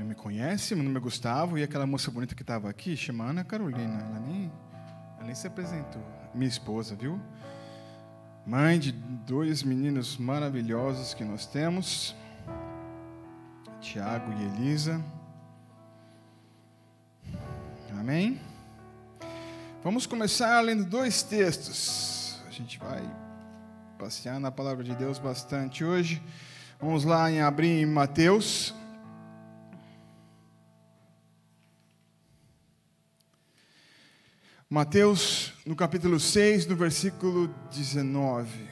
Não me conhece, meu nome é Gustavo e aquela moça bonita que estava aqui, chama Ana Carolina, ela nem, ela nem se apresentou. Minha esposa, viu? Mãe de dois meninos maravilhosos que nós temos, Tiago e Elisa. Amém? Vamos começar lendo dois textos. A gente vai passear na palavra de Deus bastante hoje. Vamos lá em abrir em Mateus. Mateus, no capítulo 6, no versículo 19.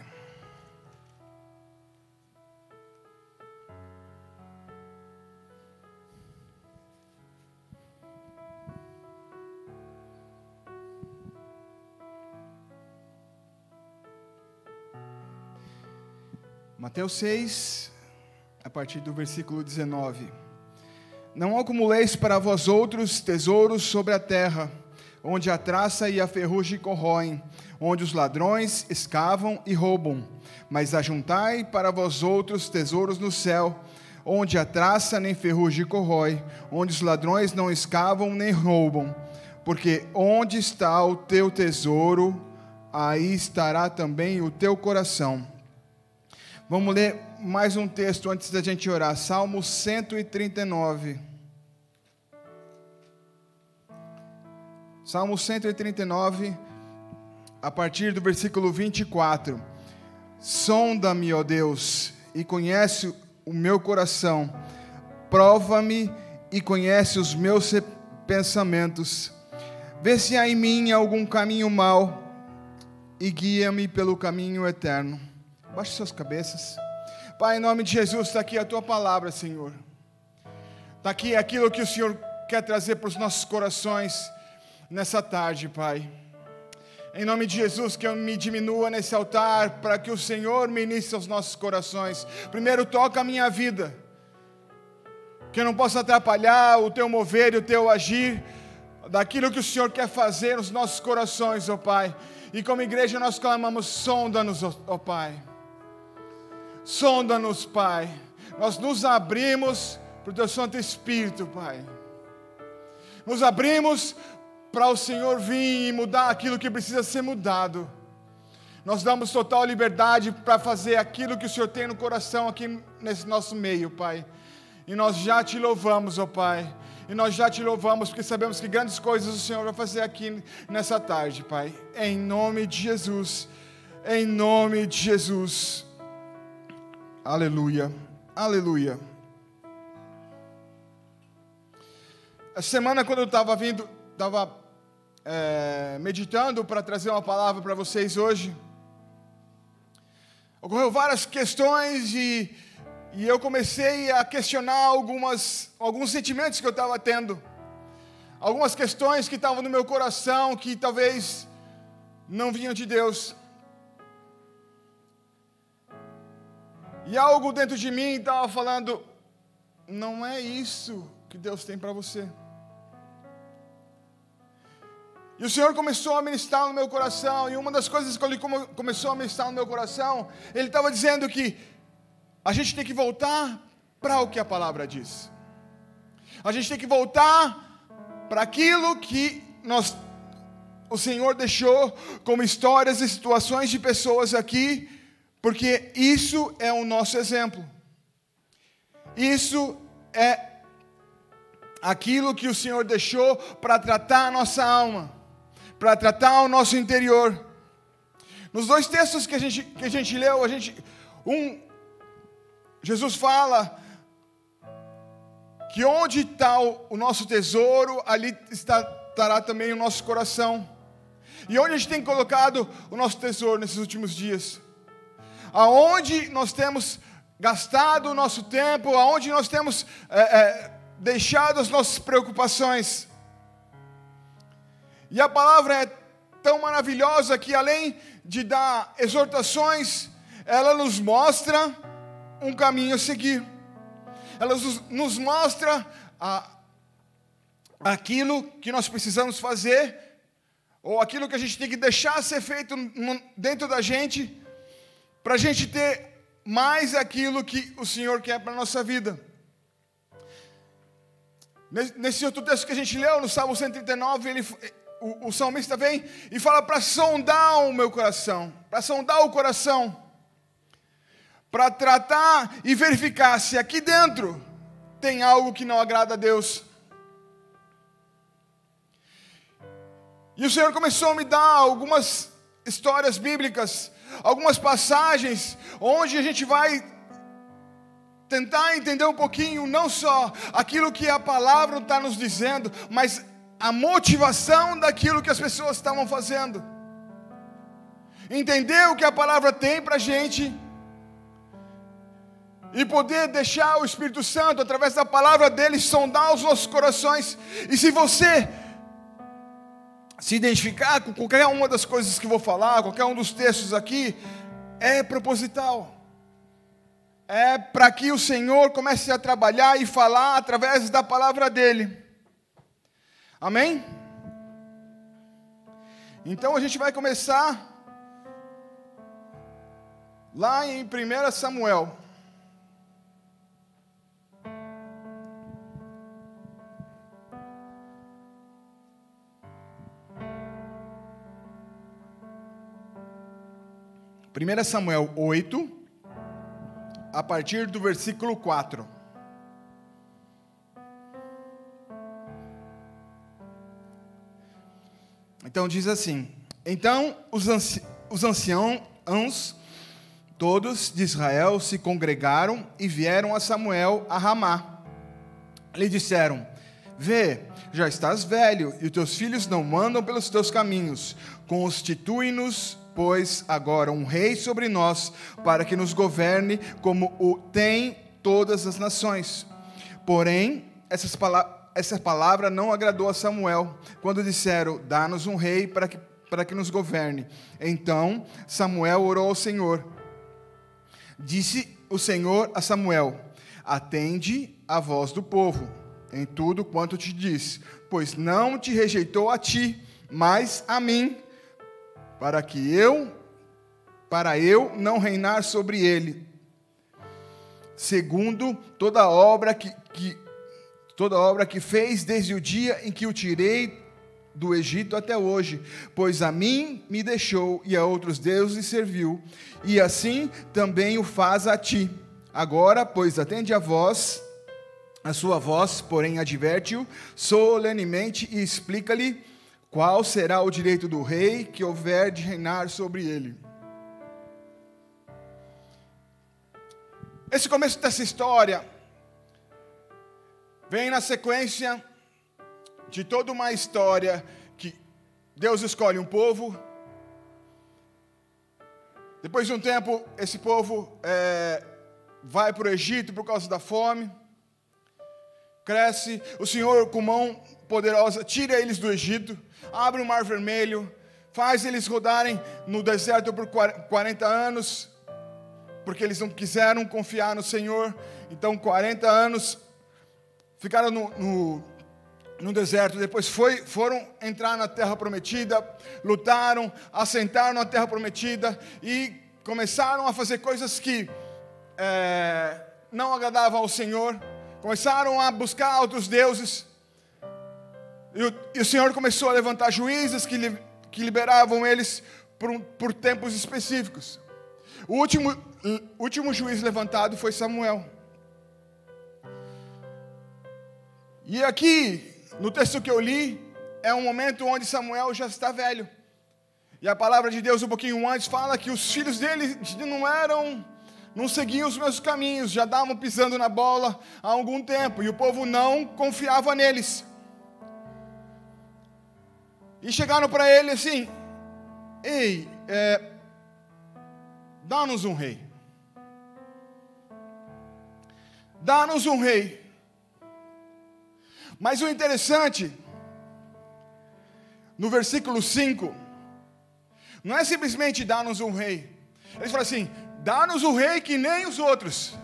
Mateus 6, a partir do versículo 19. Não acumuleis para vós outros tesouros sobre a terra, onde a traça e a ferrugem corroem, onde os ladrões escavam e roubam. Mas ajuntai para vós outros tesouros no céu, onde a traça nem ferrugem corrói, onde os ladrões não escavam nem roubam. Porque onde está o teu tesouro, aí estará também o teu coração. Vamos ler mais um texto antes da gente orar. Salmo 139. Salmo 139, a partir do versículo 24. Sonda-me, ó Deus, e conhece o meu coração. Prova-me e conhece os meus pensamentos. Vê se há em mim algum caminho mau e guia-me pelo caminho eterno. Baixe suas cabeças. Pai, em nome de Jesus, está aqui a tua palavra, Senhor. Está aqui aquilo que o Senhor quer trazer para os nossos corações nessa tarde, Pai. Em nome de Jesus, que eu me diminua nesse altar, para que o Senhor ministre aos nossos corações. Primeiro, toca a minha vida, que eu não possa atrapalhar o teu mover e o teu agir, daquilo que o Senhor quer fazer nos nossos corações, ó Pai. E como igreja, nós clamamos: sonda-nos, ó Pai. Sonda-nos, Pai. Nós nos abrimos para o Teu Santo Espírito, Pai. Nos abrimos para o Senhor vir e mudar aquilo que precisa ser mudado. Nós damos total liberdade para fazer aquilo que o Senhor tem no coração aqui nesse nosso meio, Pai. E nós já te louvamos, ó Pai. E nós já te louvamos porque sabemos que grandes coisas o Senhor vai fazer aqui nessa tarde, Pai. Em nome de Jesus. Em nome de Jesus. Aleluia. Aleluia. Essa semana, quando eu estava vindo, estava é, meditando para trazer uma palavra para vocês hoje, ocorreu várias questões e, e eu comecei a questionar algumas, alguns sentimentos que eu estava tendo, algumas questões que estavam no meu coração que talvez não vinham de Deus. E algo dentro de mim estava falando: não é isso que Deus tem para você. E o Senhor começou a ministrar no meu coração, e uma das coisas que Ele começou a ministrar no meu coração, Ele estava dizendo que a gente tem que voltar para o que a palavra diz. A gente tem que voltar para aquilo que nós, o Senhor deixou como histórias e situações de pessoas aqui, porque isso é o nosso exemplo. Isso é aquilo que o Senhor deixou para tratar a nossa alma para tratar o nosso interior. Nos dois textos que a gente, que a gente leu, a gente, um, Jesus fala que onde está o, o nosso tesouro, ali está, estará também o nosso coração. E onde a gente tem colocado o nosso tesouro nesses últimos dias? Aonde nós temos gastado o nosso tempo, aonde nós temos é, é, deixado as nossas preocupações. E a palavra é tão maravilhosa que, além de dar exortações, ela nos mostra um caminho a seguir. Ela nos mostra a, aquilo que nós precisamos fazer, ou aquilo que a gente tem que deixar ser feito dentro da gente, para a gente ter mais aquilo que o Senhor quer para a nossa vida. Nesse outro texto que a gente leu, no Salmo 139, ele, o, o salmista vem e fala para sondar o meu coração, para sondar o coração, para tratar e verificar se aqui dentro tem algo que não agrada a Deus. E o Senhor começou a me dar algumas histórias bíblicas, algumas passagens, onde a gente vai tentar entender um pouquinho, não só aquilo que a palavra está nos dizendo, mas a motivação daquilo que as pessoas estavam fazendo. Entender o que a palavra tem para a gente e poder deixar o Espírito Santo, através da palavra dele, sondar os nossos corações. E se você se identificar com qualquer uma das coisas que vou falar, qualquer um dos textos aqui, é proposital. É para que o Senhor comece a trabalhar e falar através da palavra dele. Amém? Então a gente vai começar lá em 1 Samuel. Primeira Samuel 8, a partir do versículo 4. Então diz assim: Então os, anci os anciãos todos de Israel se congregaram e vieram a Samuel a Ramá. Lhe disseram: Vê, já estás velho e os teus filhos não mandam pelos teus caminhos. Constitui-nos, pois, agora um rei sobre nós, para que nos governe como o tem todas as nações. Porém, essas palavras essa palavra não agradou a Samuel, quando disseram: Dá-nos um rei para que, para que nos governe. Então Samuel orou ao Senhor. Disse o Senhor a Samuel: Atende a voz do povo em tudo quanto te diz, pois não te rejeitou a ti, mas a mim, para que eu, para eu não reinar sobre ele, segundo toda obra que, que toda obra que fez desde o dia em que o tirei do Egito até hoje, pois a mim me deixou e a outros deuses serviu, e assim também o faz a ti. Agora, pois atende a voz, a sua voz, porém adverte-o solenemente e explica-lhe qual será o direito do rei que houver de reinar sobre ele. Esse começo dessa história vem na sequência de toda uma história que Deus escolhe um povo. Depois de um tempo, esse povo é, vai para o Egito por causa da fome. Cresce, o Senhor, com mão poderosa, tira eles do Egito, abre o mar vermelho, faz eles rodarem no deserto por 40 anos, porque eles não quiseram confiar no Senhor. Então, 40 anos ficaram no, no, no deserto, depois foi, foram entrar na terra prometida, lutaram, assentaram na terra prometida e começaram a fazer coisas que é, não agradavam ao Senhor, começaram a buscar outros deuses, e o, e o Senhor começou a levantar juízes que, li, que liberavam eles por, por tempos específicos. O último, o último juiz levantado foi Samuel. E aqui, no texto que eu li, é um momento onde Samuel já está velho. E a palavra de Deus, um pouquinho antes, fala que os filhos dele não eram, não seguiam os meus caminhos, já estavam pisando na bola há algum tempo, e o povo não confiava neles. E chegaram para ele assim: Ei, é, dá-nos um rei. Dá-nos um rei. Mas o interessante, no versículo 5, não é simplesmente dar-nos um rei. Eles falam assim: dá-nos um rei que nem os outros.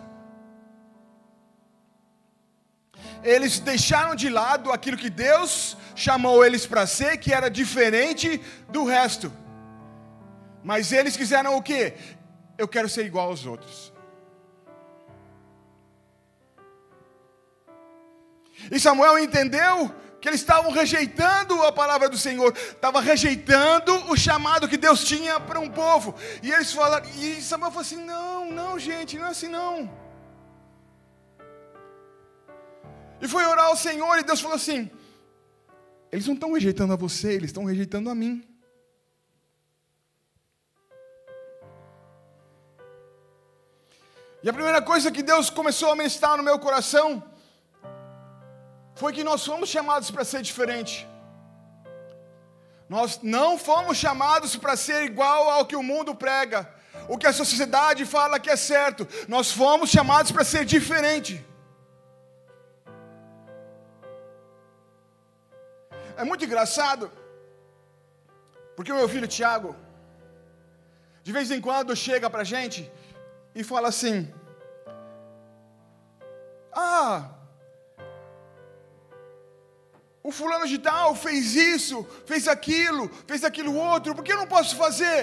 Eles deixaram de lado aquilo que Deus chamou eles para ser, que era diferente do resto. Mas eles quiseram o que? Eu quero ser igual aos outros. E Samuel entendeu que eles estavam rejeitando a palavra do Senhor, estavam rejeitando o chamado que Deus tinha para um povo. E eles falaram, e Samuel falou assim: não, não, gente, não é assim não. E foi orar ao Senhor, e Deus falou assim: eles não estão rejeitando a você, eles estão rejeitando a mim. E a primeira coisa que Deus começou a ministrar no meu coração foi que nós fomos chamados para ser diferente. Nós não fomos chamados para ser igual ao que o mundo prega, o que a sociedade fala que é certo. Nós fomos chamados para ser diferente. É muito engraçado, porque o meu filho Tiago, de vez em quando chega para a gente e fala assim: Ah, o fulano de tal fez isso, fez aquilo, fez aquilo outro, por que eu não posso fazer?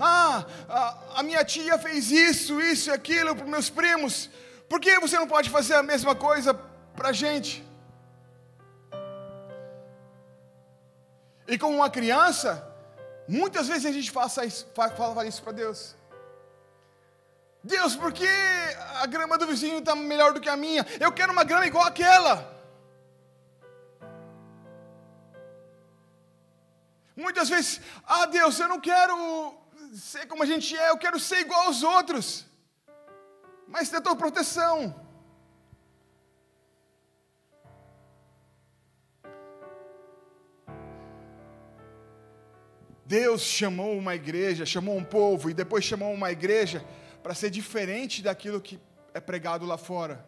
Ah, a, a minha tia fez isso, isso e aquilo para meus primos, por que você não pode fazer a mesma coisa para a gente? E como uma criança, muitas vezes a gente faça isso, fala isso para Deus. Deus, por que a grama do vizinho está melhor do que a minha? Eu quero uma grama igual aquela. Muitas vezes, ah Deus, eu não quero ser como a gente é, eu quero ser igual aos outros. Mas ter tua proteção. Deus chamou uma igreja, chamou um povo e depois chamou uma igreja para ser diferente daquilo que é pregado lá fora.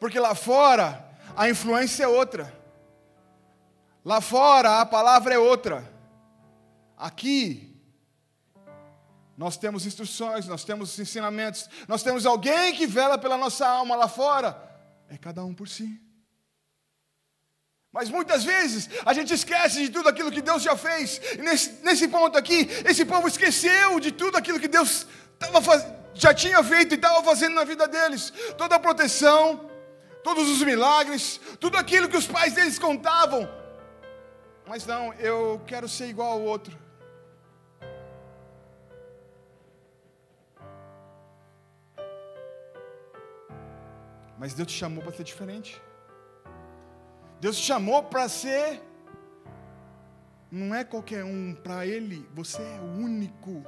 Porque lá fora a influência é outra. Lá fora a palavra é outra. Aqui nós temos instruções, nós temos ensinamentos, nós temos alguém que vela pela nossa alma lá fora. É cada um por si. Mas muitas vezes a gente esquece de tudo aquilo que Deus já fez. E nesse, nesse ponto aqui, esse povo esqueceu de tudo aquilo que Deus faz, já tinha feito e estava fazendo na vida deles. Toda a proteção, todos os milagres, tudo aquilo que os pais deles contavam. Mas não, eu quero ser igual ao outro. Mas Deus te chamou para ser diferente. Deus te chamou para ser. Não é qualquer um, para Ele, você é único.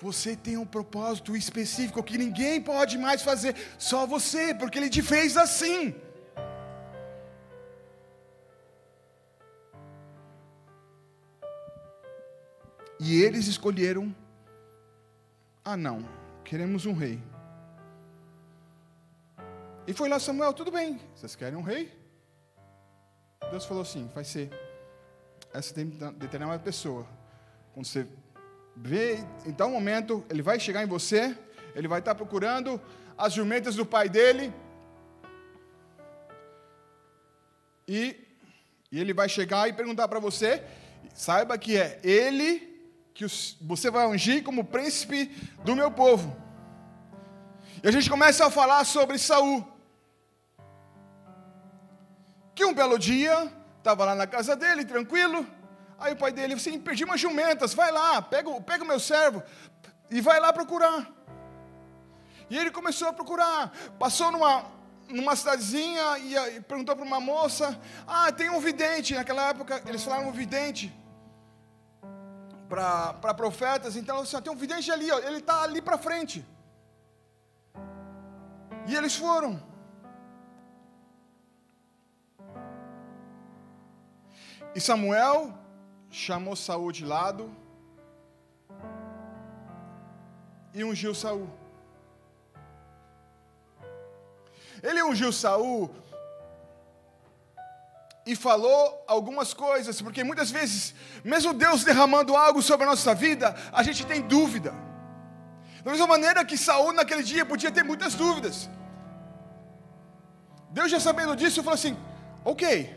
Você tem um propósito específico que ninguém pode mais fazer, só você, porque Ele te fez assim. E eles escolheram: ah, não, queremos um rei. E foi lá Samuel, tudo bem, vocês querem um rei? Deus falou assim: vai ser essa determinada pessoa. Quando você vê, em tal momento, ele vai chegar em você, ele vai estar procurando as jumentas do pai dele, e, e ele vai chegar e perguntar para você, saiba que é ele que você vai ungir como príncipe do meu povo. E a gente começa a falar sobre Saul. Que um belo dia, estava lá na casa dele, tranquilo, aí o pai dele, assim, perdi umas jumentas, vai lá, pega, pega o meu servo, e vai lá procurar. E ele começou a procurar, passou numa, numa cidadezinha e, e perguntou para uma moça, ah, tem um vidente, naquela época eles falaram vidente, para profetas, então assim, tem um vidente ali, ó, ele está ali para frente. E eles foram. E Samuel chamou Saul de lado e ungiu Saul. Ele ungiu Saul e falou algumas coisas, porque muitas vezes, mesmo Deus derramando algo sobre a nossa vida, a gente tem dúvida. Da mesma maneira que Saul naquele dia podia ter muitas dúvidas. Deus já sabendo disso, falou assim: ok,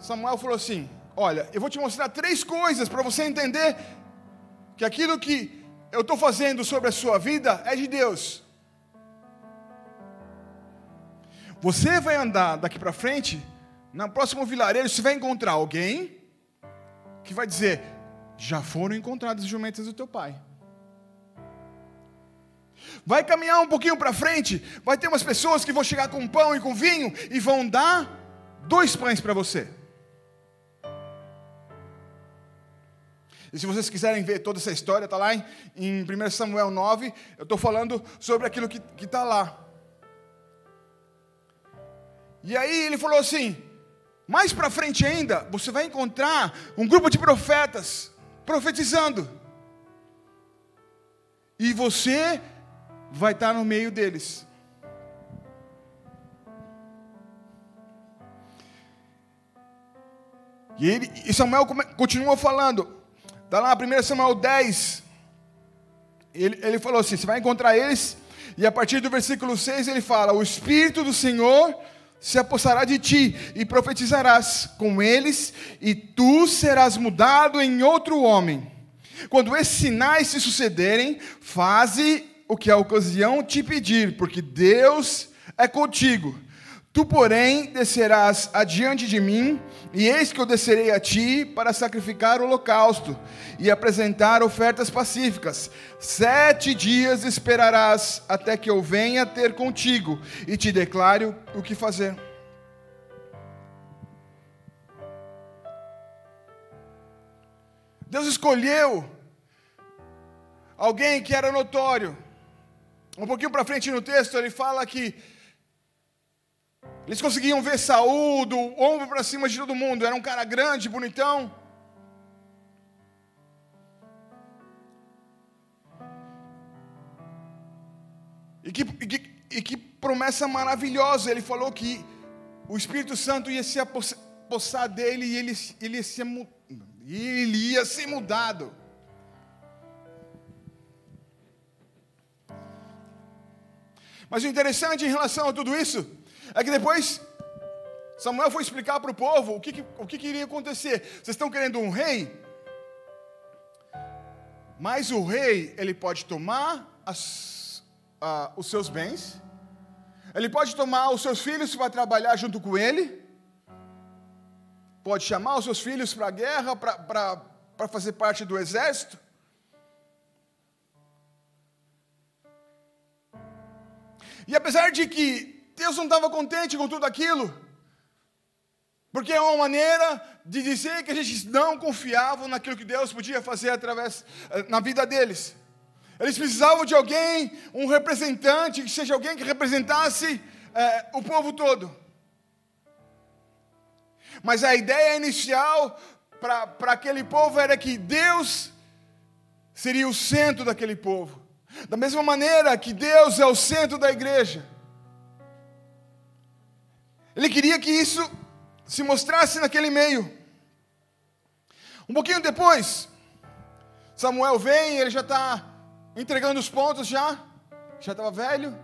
Samuel falou assim: Olha, eu vou te mostrar três coisas para você entender que aquilo que eu estou fazendo sobre a sua vida é de Deus. Você vai andar daqui para frente, na próximo vilarejo, você vai encontrar alguém que vai dizer: já foram encontradas as jumentas do teu pai. Vai caminhar um pouquinho para frente, vai ter umas pessoas que vão chegar com pão e com vinho e vão dar dois pães para você. E se vocês quiserem ver toda essa história, está lá em, em 1 Samuel 9, eu estou falando sobre aquilo que está lá. E aí ele falou assim: mais para frente ainda, você vai encontrar um grupo de profetas profetizando. E você vai estar no meio deles. E, ele, e Samuel continua falando, está lá 1 Samuel 10. Ele, ele falou assim: você vai encontrar eles, e a partir do versículo 6 ele fala: O Espírito do Senhor se apossará de ti, e profetizarás com eles, e tu serás mudado em outro homem. Quando esses sinais se sucederem, faze o que a ocasião te pedir, porque Deus é contigo. Tu, porém, descerás adiante de mim, e eis que eu descerei a ti para sacrificar o holocausto e apresentar ofertas pacíficas. Sete dias esperarás até que eu venha ter contigo e te declare o que fazer. Deus escolheu alguém que era notório um pouquinho para frente no texto, ele fala que eles conseguiam ver Saul do ombro para cima de todo mundo. Era um cara grande, bonitão. E que, e que, e que promessa maravilhosa. Ele falou que o Espírito Santo ia se apossar dele e ele, ele, ia, ser, ele ia ser mudado. Mas o interessante em relação a tudo isso é que depois Samuel foi explicar para o povo o que, o que, iria acontecer. Vocês estão querendo um rei? Mas o rei, ele pode tomar as, os seus bens, ele pode tomar os seus filhos para trabalhar junto com ele, pode chamar os seus filhos para a guerra, para fazer parte do exército, E apesar de que Deus não estava contente com tudo aquilo, porque é uma maneira de dizer que a gente não confiava naquilo que Deus podia fazer através eh, na vida deles. Eles precisavam de alguém, um representante, que seja alguém que representasse é, o povo todo. Mas a ideia inicial para aquele povo era que Deus seria o centro daquele povo. Da mesma maneira que Deus é o centro da igreja. Ele queria que isso se mostrasse naquele meio. Um pouquinho depois, Samuel vem, ele já está entregando os pontos já, já estava velho.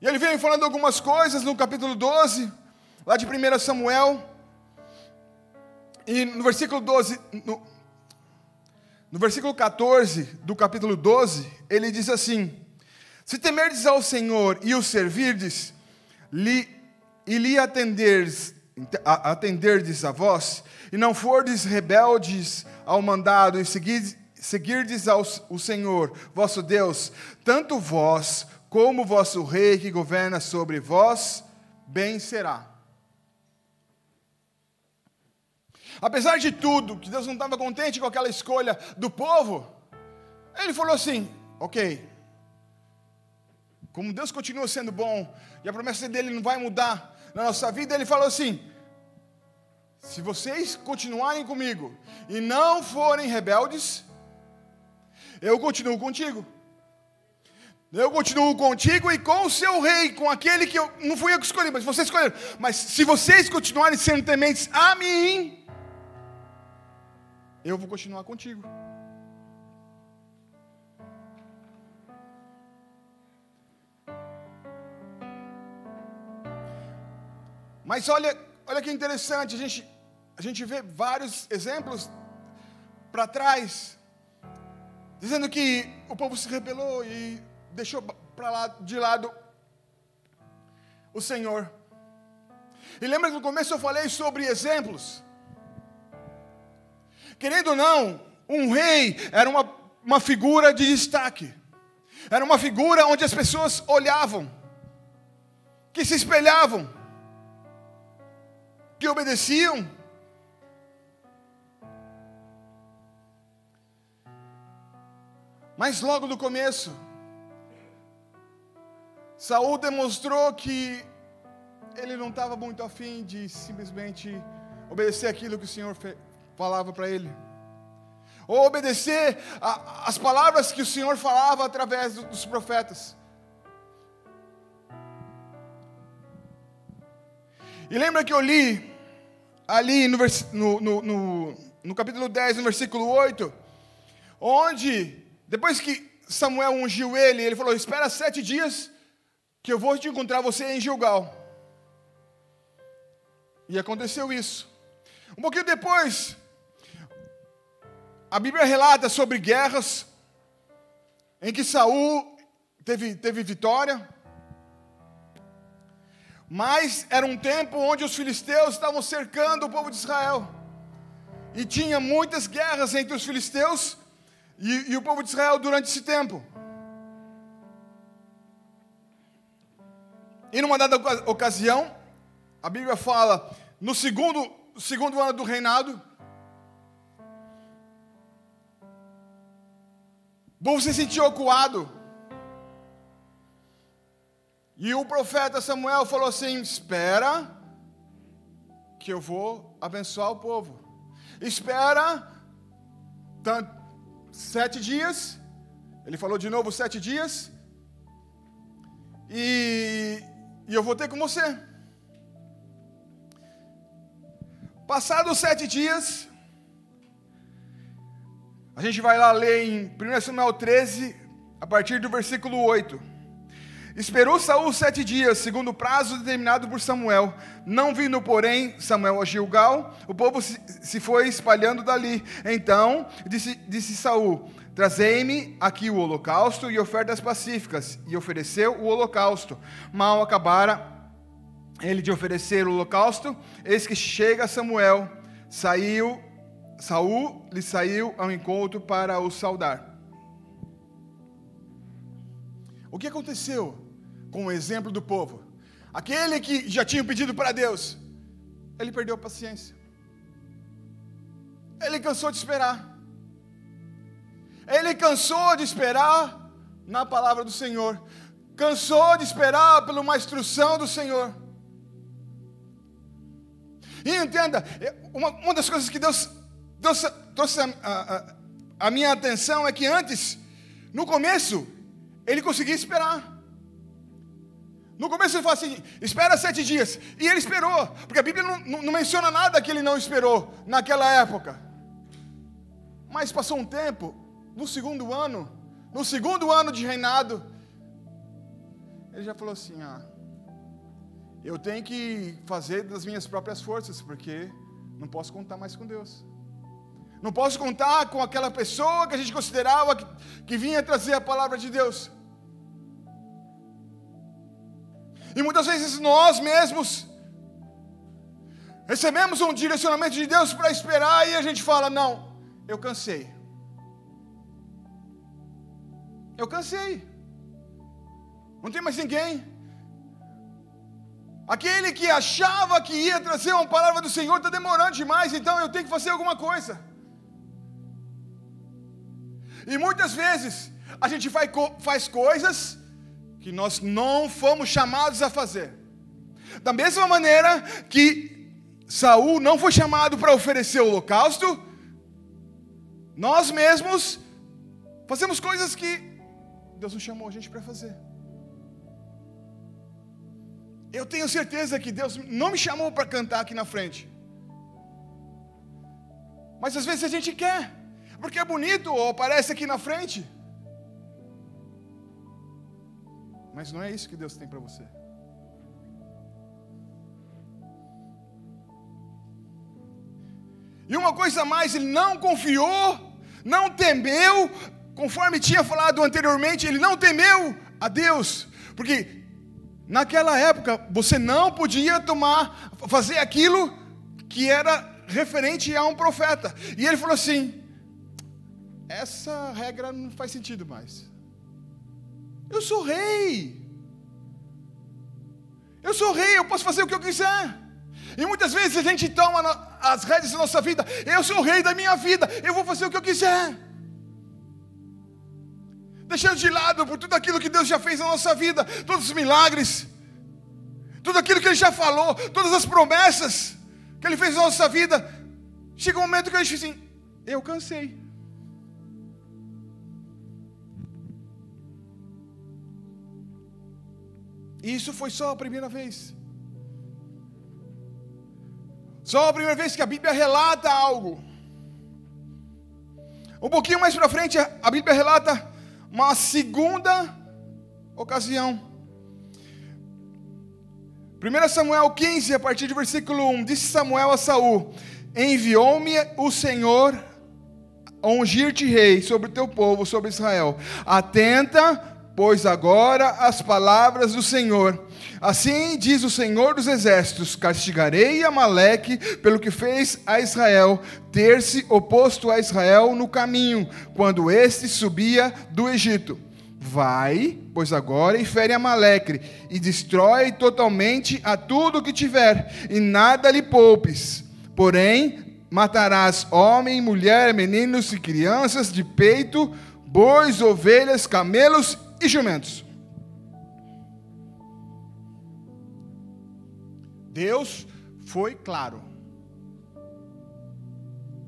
E ele vem falando algumas coisas no capítulo 12, lá de 1 Samuel. E no versículo 12, no, no versículo 14 do capítulo 12, ele diz assim: Se temerdes ao Senhor e o servirdes, lhe, e lhe atenderdes, atenderdes a vós, e não fordes rebeldes ao mandado, e seguirdes, seguirdes ao o Senhor, vosso Deus, tanto vós como vosso rei que governa sobre vós, bem será. Apesar de tudo, que Deus não estava contente com aquela escolha do povo, ele falou assim: ok, como Deus continua sendo bom e a promessa dele não vai mudar na nossa vida, ele falou assim: se vocês continuarem comigo e não forem rebeldes, eu continuo contigo. Eu continuo contigo e com o seu rei, com aquele que eu não fui eu que escolhi, mas vocês escolheram. Mas se vocês continuarem sendo tementes a mim, eu vou continuar contigo. Mas olha, olha que interessante, a gente, a gente vê vários exemplos para trás, dizendo que o povo se rebelou e deixou para lá de lado o Senhor. E lembra que no começo eu falei sobre exemplos? Querendo ou não, um rei era uma, uma figura de destaque. Era uma figura onde as pessoas olhavam, que se espelhavam, que obedeciam. Mas logo no começo, Saul demonstrou que ele não estava muito afim de simplesmente obedecer aquilo que o Senhor falava para ele. Ou obedecer as palavras que o Senhor falava através do, dos profetas. E lembra que eu li ali no, no, no, no, capítulo 10, no versículo 8, onde, depois que Samuel ungiu ele, ele falou: Espera sete dias, que eu vou te encontrar você em Gilgal. E aconteceu isso. Um pouquinho depois, a Bíblia relata sobre guerras em que Saul teve, teve vitória. Mas era um tempo onde os filisteus estavam cercando o povo de Israel. E tinha muitas guerras entre os filisteus e, e o povo de Israel durante esse tempo. E numa dada ocasião, a Bíblia fala, no segundo, segundo ano do reinado, o povo se sentiu acuado. E o profeta Samuel falou assim: Espera, que eu vou abençoar o povo. Espera sete dias. Ele falou de novo sete dias. E, e eu vou ter com você. Passados sete dias, a gente vai lá ler em 1 Samuel 13, a partir do versículo 8. Esperou Saul sete dias, segundo o prazo determinado por Samuel. Não vindo, porém, Samuel a Gilgal, o povo se foi espalhando dali. Então disse, disse Saul: Trazei-me aqui o holocausto e ofertas pacíficas. E ofereceu o holocausto. Mal acabara ele de oferecer o holocausto, eis que chega Samuel, saiu, Saul lhe saiu ao encontro para o saudar. O que aconteceu com o exemplo do povo? Aquele que já tinha pedido para Deus, ele perdeu a paciência. Ele cansou de esperar. Ele cansou de esperar na palavra do Senhor. Cansou de esperar por uma instrução do Senhor. E entenda, uma, uma das coisas que Deus, Deus trouxe a, a, a minha atenção é que antes, no começo, ele conseguia esperar. No começo ele fala assim: espera sete dias. E ele esperou, porque a Bíblia não, não, não, menciona nada que ele não esperou naquela época. Mas passou um tempo, no segundo ano, no segundo ano de reinado, ele já falou assim: ah, eu tenho que fazer das minhas próprias forças, porque não posso contar mais com Deus. Não posso contar com aquela pessoa que a gente considerava que, que vinha trazer a palavra de Deus. E muitas vezes nós mesmos recebemos um direcionamento de Deus para esperar e a gente fala: Não, eu cansei. Eu cansei. Não tem mais ninguém. Aquele que achava que ia trazer uma palavra do Senhor está demorando demais, então eu tenho que fazer alguma coisa. E muitas vezes a gente faz, coisas que nós não fomos chamados a fazer. Da mesma maneira que Saul não foi chamado para oferecer o holocausto, nós mesmos fazemos coisas que Deus não chamou a gente para fazer. Eu tenho certeza que Deus não me chamou para cantar aqui na frente. Mas às vezes a gente quer, porque é bonito ou aparece aqui na frente. Mas não é isso que Deus tem para você. E uma coisa mais, ele não confiou, não temeu, conforme tinha falado anteriormente, ele não temeu a Deus, porque Naquela época, você não podia tomar, fazer aquilo que era referente a um profeta. E ele falou assim: essa regra não faz sentido mais. Eu sou rei. Eu sou rei, eu posso fazer o que eu quiser. E muitas vezes a gente toma as rédeas da nossa vida. Eu sou o rei da minha vida, eu vou fazer o que eu quiser. Deixando de lado por tudo aquilo que Deus já fez na nossa vida, todos os milagres, tudo aquilo que Ele já falou, todas as promessas que Ele fez na nossa vida. Chega um momento que a gente diz assim: eu cansei. E isso foi só a primeira vez. Só a primeira vez que a Bíblia relata algo. Um pouquinho mais para frente, a Bíblia relata uma segunda ocasião. 1 Samuel 15, a partir do versículo 1, disse Samuel a Saul: Enviou-me o Senhor a ungir-te rei sobre o teu povo, sobre Israel. Atenta, Pois agora as palavras do Senhor. Assim diz o Senhor dos Exércitos: castigarei Amaleque pelo que fez a Israel, ter-se oposto a Israel no caminho, quando este subia do Egito. Vai, pois agora, e fere Amaleque, e destrói totalmente a tudo que tiver, e nada lhe poupes. Porém, matarás homem, mulher, meninos e crianças de peito, bois, ovelhas, camelos e jumentos. Deus foi claro.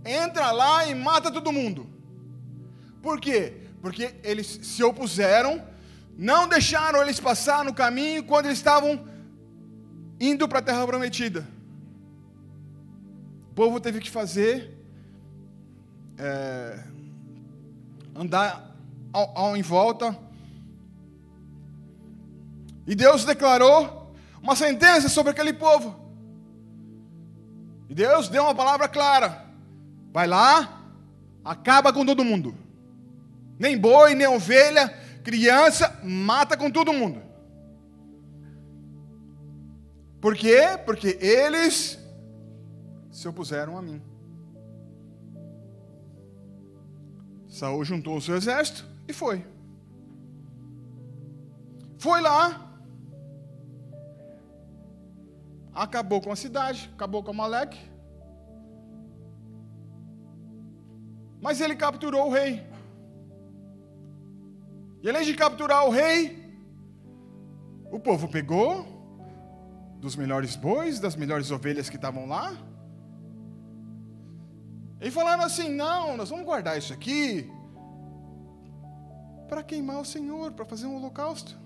Entra lá e mata todo mundo. Por quê? Porque eles se opuseram, não deixaram eles passar no caminho quando eles estavam indo para a terra prometida. O povo teve que fazer é, andar ao, ao, em volta e Deus declarou uma sentença sobre aquele povo. E Deus deu uma palavra clara: vai lá, acaba com todo mundo. Nem boi, nem ovelha, criança, mata com todo mundo. Por quê? Porque eles se opuseram a mim. Saul juntou o seu exército e foi. Foi lá, acabou com a cidade, acabou com Amaleque. Mas ele capturou o rei. E além de capturar o rei, o povo pegou dos melhores bois, das melhores ovelhas que estavam lá. E falaram assim: não, nós vamos guardar isso aqui para queimar o Senhor, para fazer um holocausto.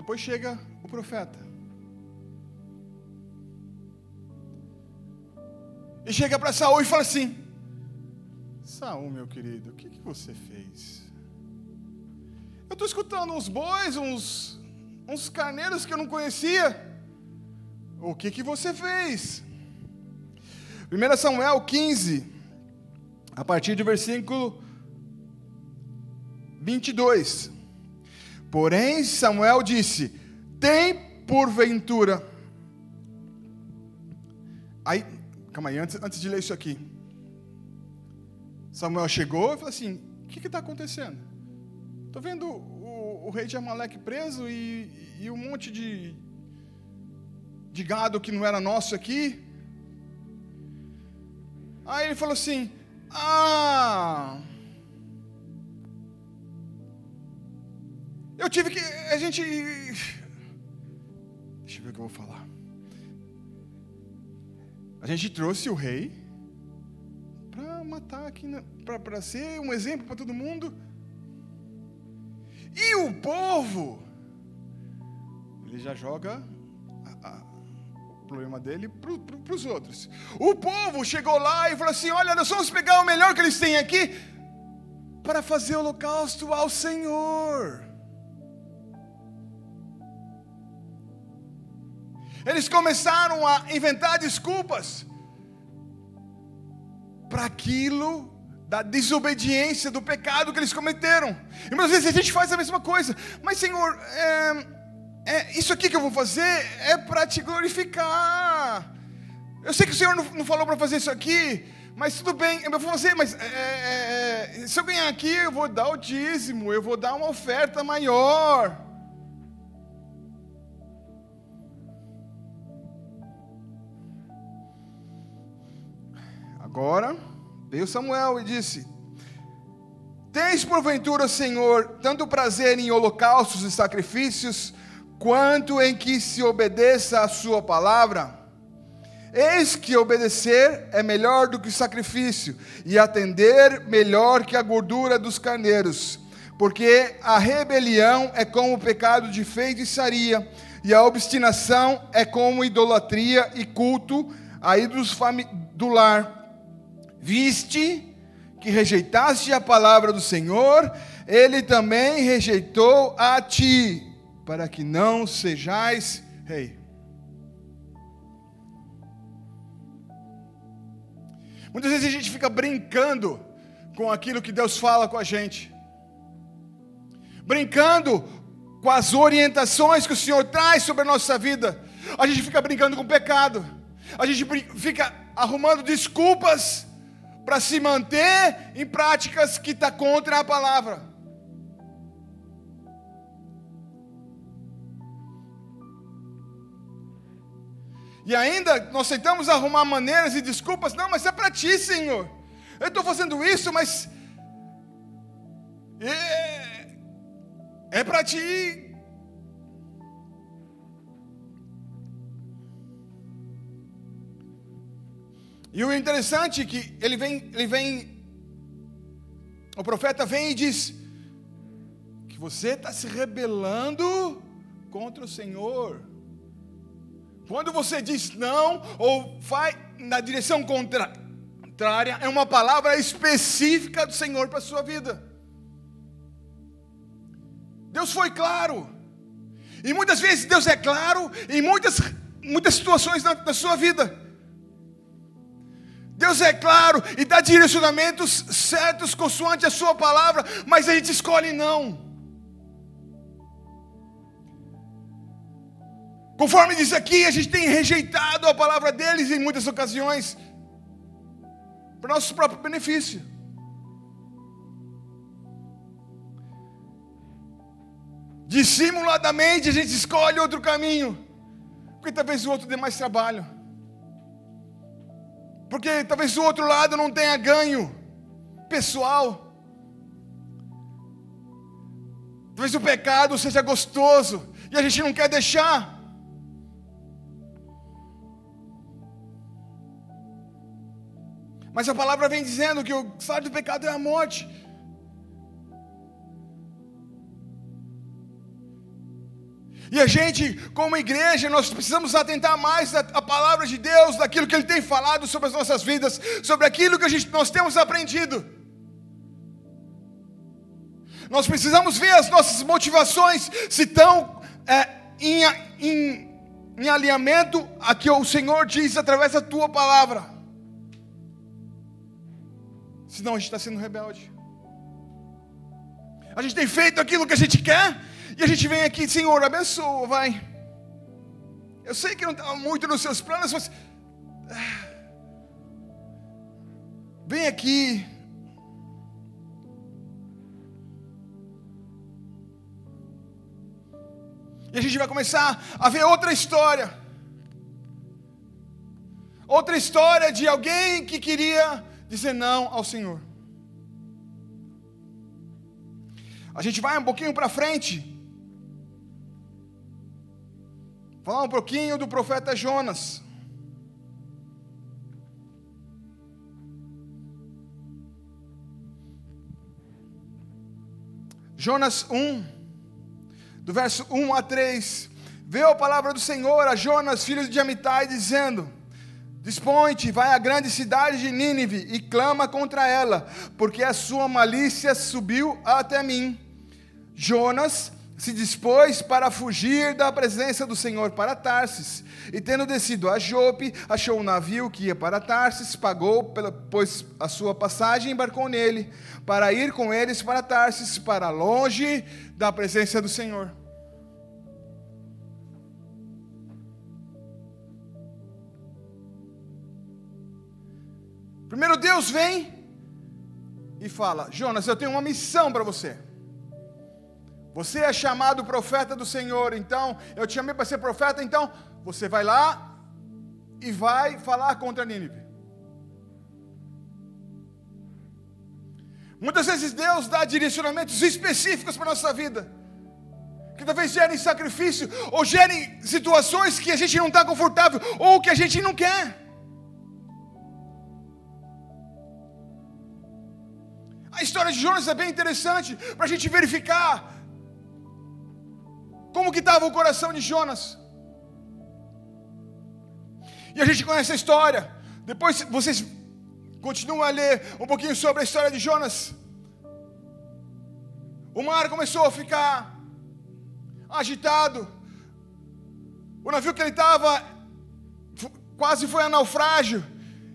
Depois chega o profeta. E chega para Saul e fala assim: Saul, meu querido, o que, que você fez? Eu estou escutando uns bois, uns, uns carneiros que eu não conhecia. O que, que você fez? 1 Samuel 15, a partir do versículo 22. Porém, Samuel disse: Tem porventura. Aí, calma aí, antes, antes de ler isso aqui. Samuel chegou e falou assim: O que está acontecendo? Estou vendo o, o, rei de Amaleque preso e, e um monte de, de gado que não era nosso aqui. Aí ele falou assim: Ah, Eu tive que. A gente. Deixa eu ver o que eu vou falar. A gente trouxe o rei para matar aqui, para ser um exemplo para todo mundo. E o povo, ele já joga a, a, o problema dele para pro, os outros. O povo chegou lá e falou assim: Olha, nós vamos pegar o melhor que eles têm aqui para fazer holocausto ao Senhor. Eles começaram a inventar desculpas. para aquilo da desobediência, do pecado que eles cometeram. E muitas vezes a gente faz a mesma coisa. Mas, Senhor, é, é, isso aqui que eu vou fazer é para te glorificar. Eu sei que o Senhor não, não falou para fazer isso aqui, mas tudo bem, eu vou fazer, mas é, é, é, se eu ganhar aqui, eu vou dar o dízimo, eu vou dar uma oferta maior. Agora, veio Samuel e disse: Tens porventura, Senhor, tanto prazer em holocaustos e sacrifícios, quanto em que se obedeça a Sua palavra? Eis que obedecer é melhor do que sacrifício, e atender melhor que a gordura dos carneiros, porque a rebelião é como o pecado de feitiçaria, e a obstinação é como idolatria e culto a ídolos do lar. Viste que rejeitaste a palavra do Senhor, ele também rejeitou a ti, para que não sejais rei. Muitas vezes a gente fica brincando com aquilo que Deus fala com a gente, brincando com as orientações que o Senhor traz sobre a nossa vida. A gente fica brincando com o pecado, a gente fica arrumando desculpas para se manter em práticas que estão tá contra a palavra. E ainda nós tentamos arrumar maneiras e desculpas. Não, mas é para ti, Senhor. Eu estou fazendo isso, mas. É, é para ti. E o interessante é que ele vem, ele vem, o profeta vem e diz que você está se rebelando contra o Senhor. Quando você diz não ou vai na direção contrária, é uma palavra específica do Senhor para a sua vida. Deus foi claro. E muitas vezes Deus é claro em muitas, muitas situações na, na sua vida. Deus é claro e dá direcionamentos certos consoante a sua palavra, mas a gente escolhe não. Conforme diz aqui, a gente tem rejeitado a palavra deles em muitas ocasiões, para nosso próprio benefício. Dissimuladamente a gente escolhe outro caminho, porque talvez o outro dê mais trabalho, porque talvez o outro lado não tenha ganho pessoal, talvez o pecado seja gostoso e a gente não quer deixar. Mas a palavra vem dizendo que o salário do pecado é a morte. E a gente, como igreja, nós precisamos atentar mais à palavra de Deus, daquilo que Ele tem falado sobre as nossas vidas, sobre aquilo que a gente, nós temos aprendido. Nós precisamos ver as nossas motivações se estão é, em, em, em alinhamento a que o Senhor diz através da tua palavra. Senão a gente está sendo rebelde. A gente tem feito aquilo que a gente quer e a gente vem aqui, Senhor, abençoa, vai. Eu sei que não está muito nos seus planos, mas. Ah, vem aqui. E a gente vai começar a ver outra história. Outra história de alguém que queria dizer não ao Senhor. A gente vai um pouquinho para frente. Falar um pouquinho do profeta Jonas. Jonas 1, do verso 1 a 3. Veio a palavra do Senhor a Jonas, filho de Amitai, dizendo: Dispõe-te, vai à grande cidade de Nínive e clama contra ela, porque a sua malícia subiu até mim. Jonas se dispôs para fugir da presença do Senhor para Tarsis. E tendo descido a Jope, achou um navio que ia para Tarsis, pagou, pela, pois a sua passagem embarcou nele, para ir com eles para Tarsis, para longe da presença do Senhor. Primeiro Deus vem e fala: Jonas, eu tenho uma missão para você. Você é chamado profeta do Senhor, então eu te chamei para ser profeta, então você vai lá e vai falar contra Nínive. Muitas vezes Deus dá direcionamentos específicos para a nossa vida, que talvez gerem sacrifício, ou gerem situações que a gente não está confortável, ou que a gente não quer. A história de Jonas é bem interessante para a gente verificar como que estava o coração de Jonas. E a gente conhece a história. Depois vocês continuam a ler um pouquinho sobre a história de Jonas. O mar começou a ficar agitado. O navio que ele estava quase foi a naufrágio.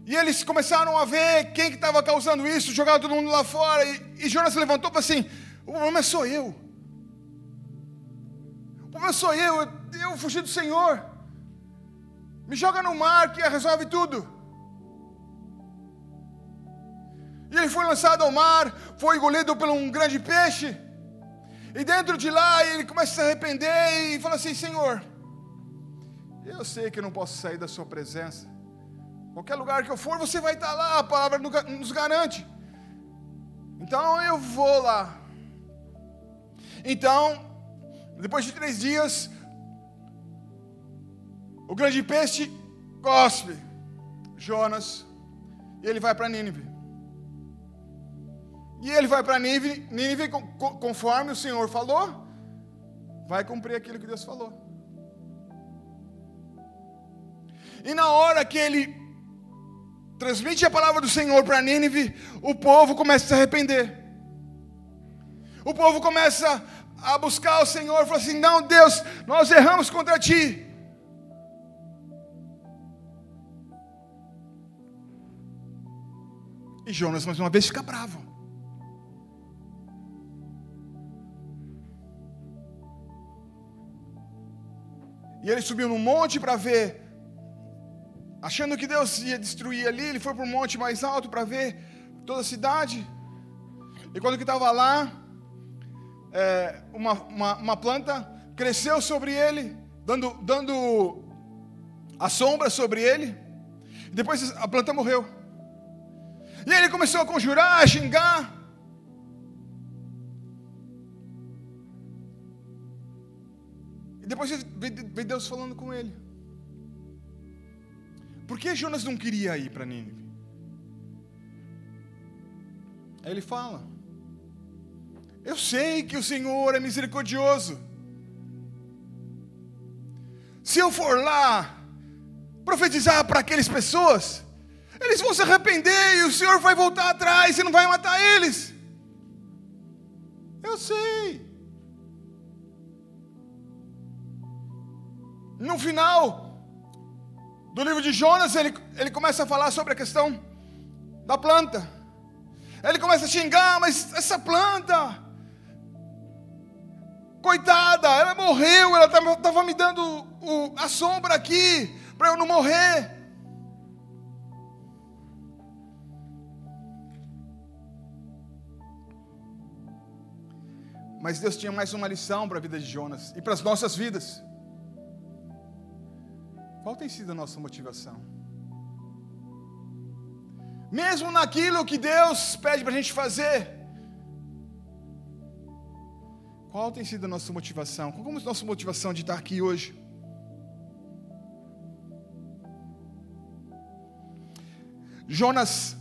E eles começaram a ver quem que estava causando isso, jogaram todo mundo lá fora. E, e Jonas levantou e falou assim: O problema sou eu. O problema sou eu, eu, eu fugi do Senhor. Me joga no mar que resolve tudo. E ele foi lançado ao mar, foi engolido por um grande peixe. E dentro de lá ele começa a se arrepender e fala assim: Senhor, eu sei que eu não posso sair da Sua presença. Qualquer lugar que eu for, você vai estar lá, a palavra nos garante. Então eu vou lá. Então, depois de três dias, o grande peixe cospe Jonas e ele vai para Nínive. E ele vai para Nínive, Nínive, conforme o Senhor falou, vai cumprir aquilo que Deus falou. E na hora que ele transmite a palavra do Senhor para Nínive, o povo começa a se arrepender. O povo começa a buscar o Senhor, fala assim: Não, Deus, nós erramos contra ti. E Jonas mais uma vez fica bravo. E ele subiu no monte para ver Achando que Deus ia destruir ali, ele foi para um monte mais alto para ver toda a cidade. E quando que estava lá, é, uma, uma, uma, planta cresceu sobre ele, dando, dando a sombra sobre ele. Depois a planta morreu. E ele começou a conjurar, a xingar. E depois veio Deus falando com ele. Por que Jonas não queria ir para Nínive? Aí ele fala: Eu sei que o Senhor é misericordioso. Se eu for lá profetizar para aquelas pessoas, eles vão se arrepender e o Senhor vai voltar atrás e não vai matar eles. Eu sei. No final, do livro de Jonas, ele, ele começa a falar sobre a questão da planta. Ele começa a xingar, mas essa planta, coitada, ela morreu, ela estava me dando o, a sombra aqui, para eu não morrer. Mas Deus tinha mais uma lição para a vida de Jonas e para as nossas vidas. Qual tem sido a nossa motivação? Mesmo naquilo que Deus pede para a gente fazer, qual tem sido a nossa motivação? Qual é a nossa motivação de estar aqui hoje? Jonas,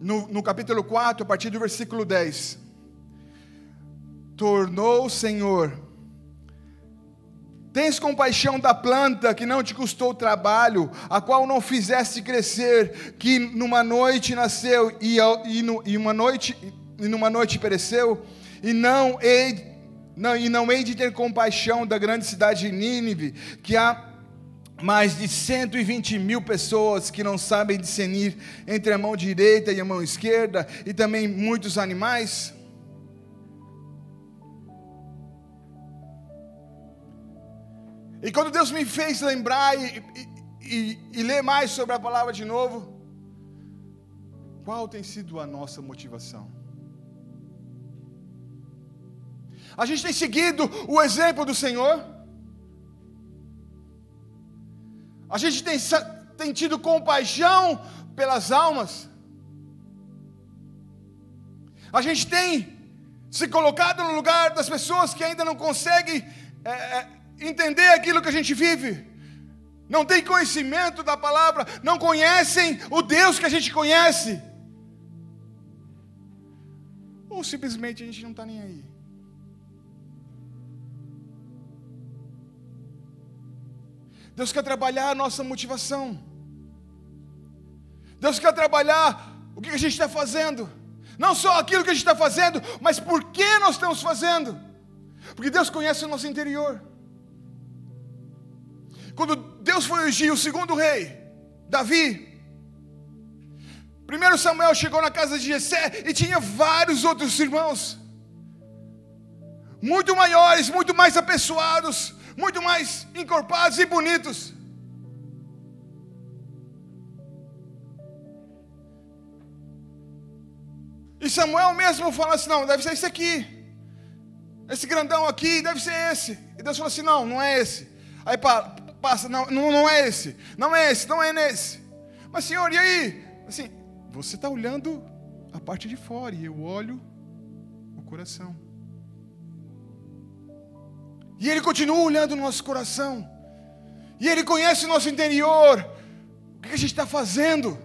no, no capítulo 4, a partir do versículo 10, tornou o Senhor Tens compaixão da planta que não te custou trabalho, a qual não fizeste crescer, que numa noite nasceu e, e, e uma noite e numa noite pereceu, e não hei não, e não hei de ter compaixão da grande cidade de Nínive, que há mais de 120 mil pessoas que não sabem discernir entre a mão direita e a mão esquerda, e também muitos animais? E quando Deus me fez lembrar e, e, e, e ler mais sobre a palavra de novo, qual tem sido a nossa motivação? A gente tem seguido o exemplo do Senhor? A gente tem, tem tido compaixão pelas almas? A gente tem se colocado no lugar das pessoas que ainda não conseguem é, é, entender aquilo que a gente vive? Não tem conhecimento da palavra, não conhecem o Deus que a gente conhece? Ou simplesmente a gente não está nem aí? Deus quer trabalhar a nossa motivação. Deus quer trabalhar o que a gente está fazendo. Não só aquilo que a gente está fazendo, mas por que nós estamos fazendo. Porque Deus conhece o nosso interior. Quando Deus foi ungir o segundo rei, Davi, primeiro Samuel chegou na casa de Jessé e tinha vários outros irmãos, muito maiores, muito mais apessoados, muito mais encorpados e bonitos. E Samuel mesmo falou assim: não, deve ser esse aqui. Esse grandão aqui deve ser esse. E Deus falou assim: não, não é esse. Aí passa, não, não, não é esse, não é esse, não é nesse. Mas Senhor, e aí? Assim, você está olhando a parte de fora e eu olho o coração. E Ele continua olhando o nosso coração. E Ele conhece o nosso interior. O que a gente está fazendo?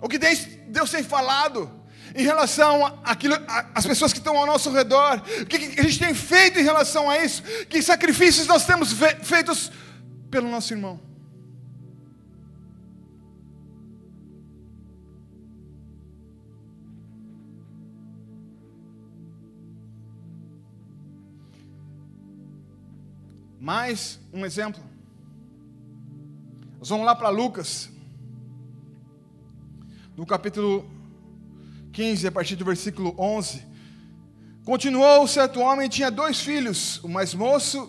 O que Deus tem falado em relação àquilo, às pessoas que estão ao nosso redor? O que a gente tem feito em relação a isso? Que sacrifícios nós temos feitos pelo nosso irmão? Mais um exemplo. Nós vamos lá para Lucas, no capítulo 15, a partir do versículo 11. Continuou: certo homem tinha dois filhos. O mais moço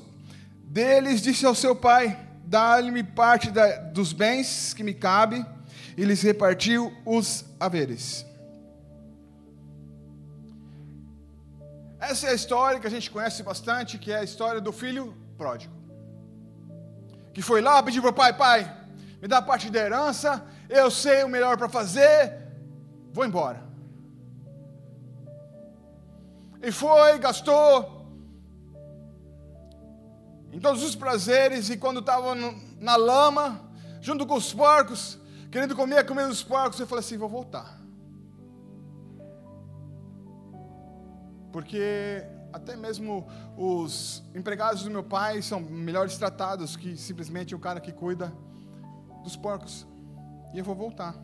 deles disse ao seu pai: Dá-lhe parte da, dos bens que me cabe, e lhes repartiu os haveres. Essa é a história que a gente conhece bastante, que é a história do filho pródigo. Que foi lá pedir para o pai: pai, me dá parte da herança, eu sei o melhor para fazer, vou embora. E foi, gastou em todos os prazeres, e quando estava na lama, junto com os porcos, querendo comer a comida dos porcos, eu falei assim: vou voltar. Porque até mesmo os empregados do meu pai são melhores tratados que simplesmente o cara que cuida dos porcos. E eu vou voltar.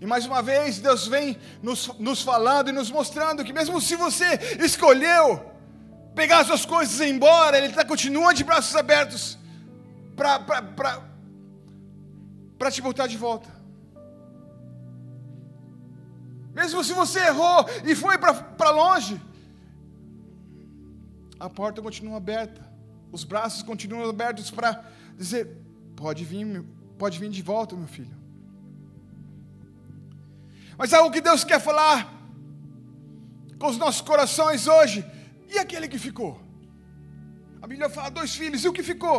E mais uma vez, Deus vem nos, nos falando e nos mostrando que, mesmo se você escolheu pegar suas coisas e ir embora, Ele tá, continua de braços abertos para te botar de volta. Mesmo se você errou e foi para longe, a porta continua aberta, os braços continuam abertos para dizer: pode vir, pode vir de volta, meu filho. Mas algo que Deus quer falar com os nossos corações hoje, e aquele que ficou? A Bíblia fala dois filhos, e o que ficou?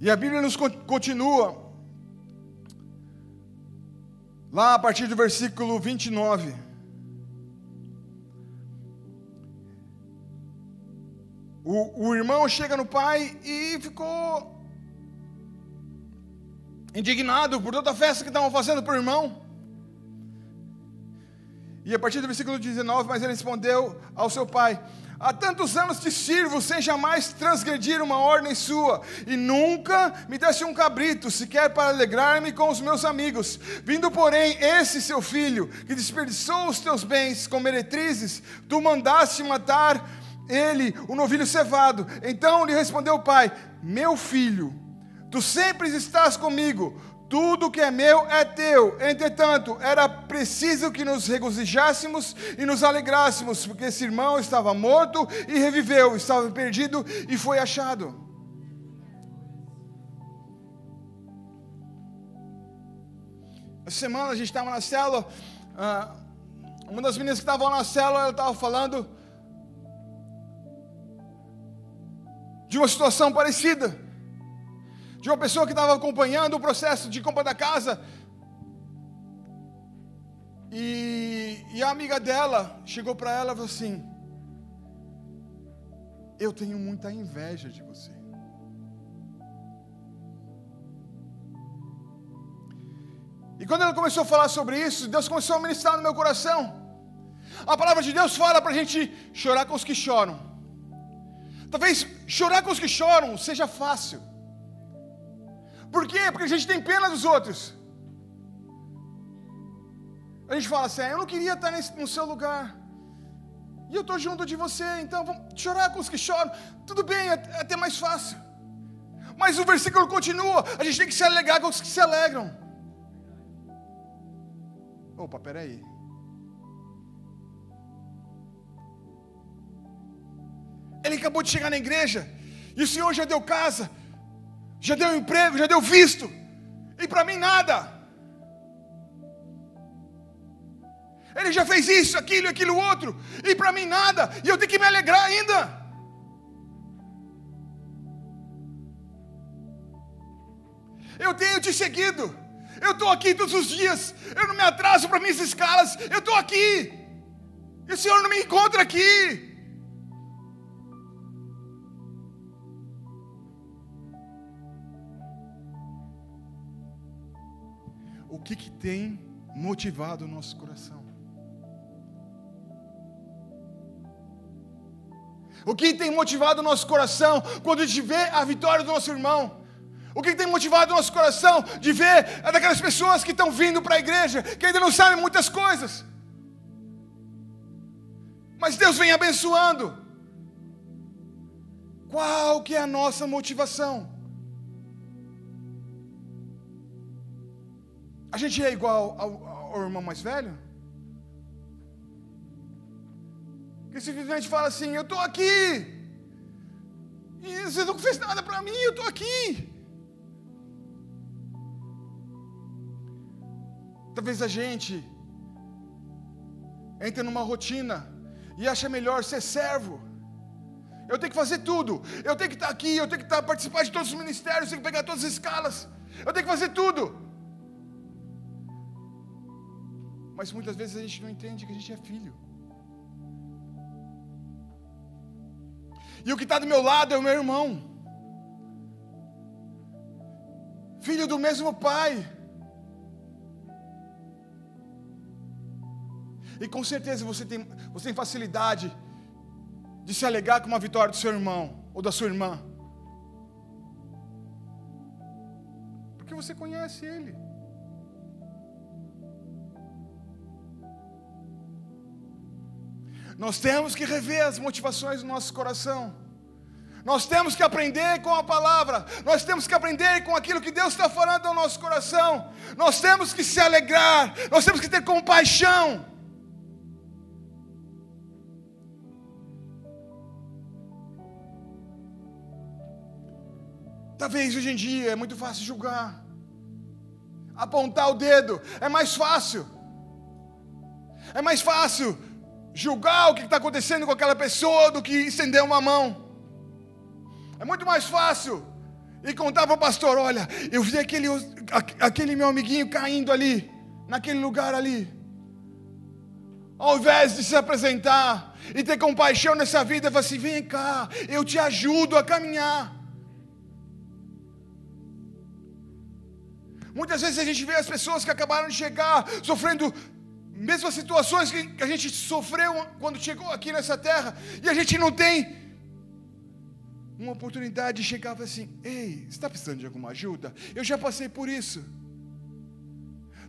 E a Bíblia nos continua lá a partir do versículo 29. O, o irmão chega no pai e ficou indignado por toda a festa que estavam fazendo para o irmão. E a partir do versículo 19, mas ele respondeu ao seu pai: Há tantos anos te sirvo sem jamais transgredir uma ordem sua, e nunca me deste um cabrito, sequer para alegrar-me com os meus amigos. Vindo, porém, esse seu filho, que desperdiçou os teus bens com meretrizes, tu mandaste matar ele, o novilho cevado. Então lhe respondeu o pai: Meu filho, tu sempre estás comigo tudo que é meu é teu. Entretanto, era preciso que nos regozijássemos e nos alegrássemos, porque esse irmão estava morto e reviveu, estava perdido e foi achado. Essa semana a gente estava na célula, ah, uma das meninas que estavam na célula, ela estava falando de uma situação parecida de uma pessoa que estava acompanhando o processo de compra da casa. E, e a amiga dela chegou para ela e falou assim: Eu tenho muita inveja de você. E quando ela começou a falar sobre isso, Deus começou a ministrar no meu coração. A palavra de Deus fala para a gente chorar com os que choram. Talvez chorar com os que choram seja fácil. Por quê? Porque a gente tem pena dos outros. A gente fala assim: ah, eu não queria estar nesse, no seu lugar. E eu estou junto de você, então vamos chorar com os que choram. Tudo bem, é, é até mais fácil. Mas o versículo continua: a gente tem que se alegrar com os que se alegram. Opa, peraí. Ele acabou de chegar na igreja, e o Senhor já deu casa, já deu emprego, já deu visto, e para mim nada. Ele já fez isso, aquilo, aquilo outro, e para mim nada, e eu tenho que me alegrar ainda. Eu tenho te seguido, eu estou aqui todos os dias, eu não me atraso para minhas escalas, eu estou aqui, e o Senhor não me encontra aqui. Que, que tem motivado o nosso coração. O que tem motivado o nosso coração quando a gente vê a vitória do nosso irmão? O que tem motivado o nosso coração de ver é daquelas pessoas que estão vindo para a igreja, que ainda não sabem muitas coisas. Mas Deus vem abençoando. Qual que é a nossa motivação? A gente é igual ao, ao irmão mais velho? Que simplesmente fala assim: Eu estou aqui. E você não fez nada para mim, eu estou aqui. Talvez a gente entre numa rotina e acha melhor ser servo. Eu tenho que fazer tudo. Eu tenho que estar aqui, eu tenho que estar participar de todos os ministérios, eu tenho que pegar todas as escalas. Eu tenho que fazer tudo. Mas muitas vezes a gente não entende que a gente é filho. E o que está do meu lado é o meu irmão. Filho do mesmo pai. E com certeza você tem, você tem facilidade de se alegar com uma vitória do seu irmão ou da sua irmã. Porque você conhece ele. Nós temos que rever as motivações do nosso coração. Nós temos que aprender com a palavra, nós temos que aprender com aquilo que Deus está falando ao nosso coração, nós temos que se alegrar, nós temos que ter compaixão. Talvez hoje em dia é muito fácil julgar, apontar o dedo, é mais fácil, é mais fácil julgar o que está acontecendo com aquela pessoa do que estender uma mão. É muito mais fácil e contar para o pastor: olha, eu vi aquele, aquele meu amiguinho caindo ali, naquele lugar ali. Ao invés de se apresentar e ter compaixão nessa vida, falar assim: vem cá, eu te ajudo a caminhar. Muitas vezes a gente vê as pessoas que acabaram de chegar sofrendo mesmas situações que a gente sofreu quando chegou aqui nessa terra, e a gente não tem uma oportunidade de chegar assim: Ei, você está precisando de alguma ajuda? Eu já passei por isso.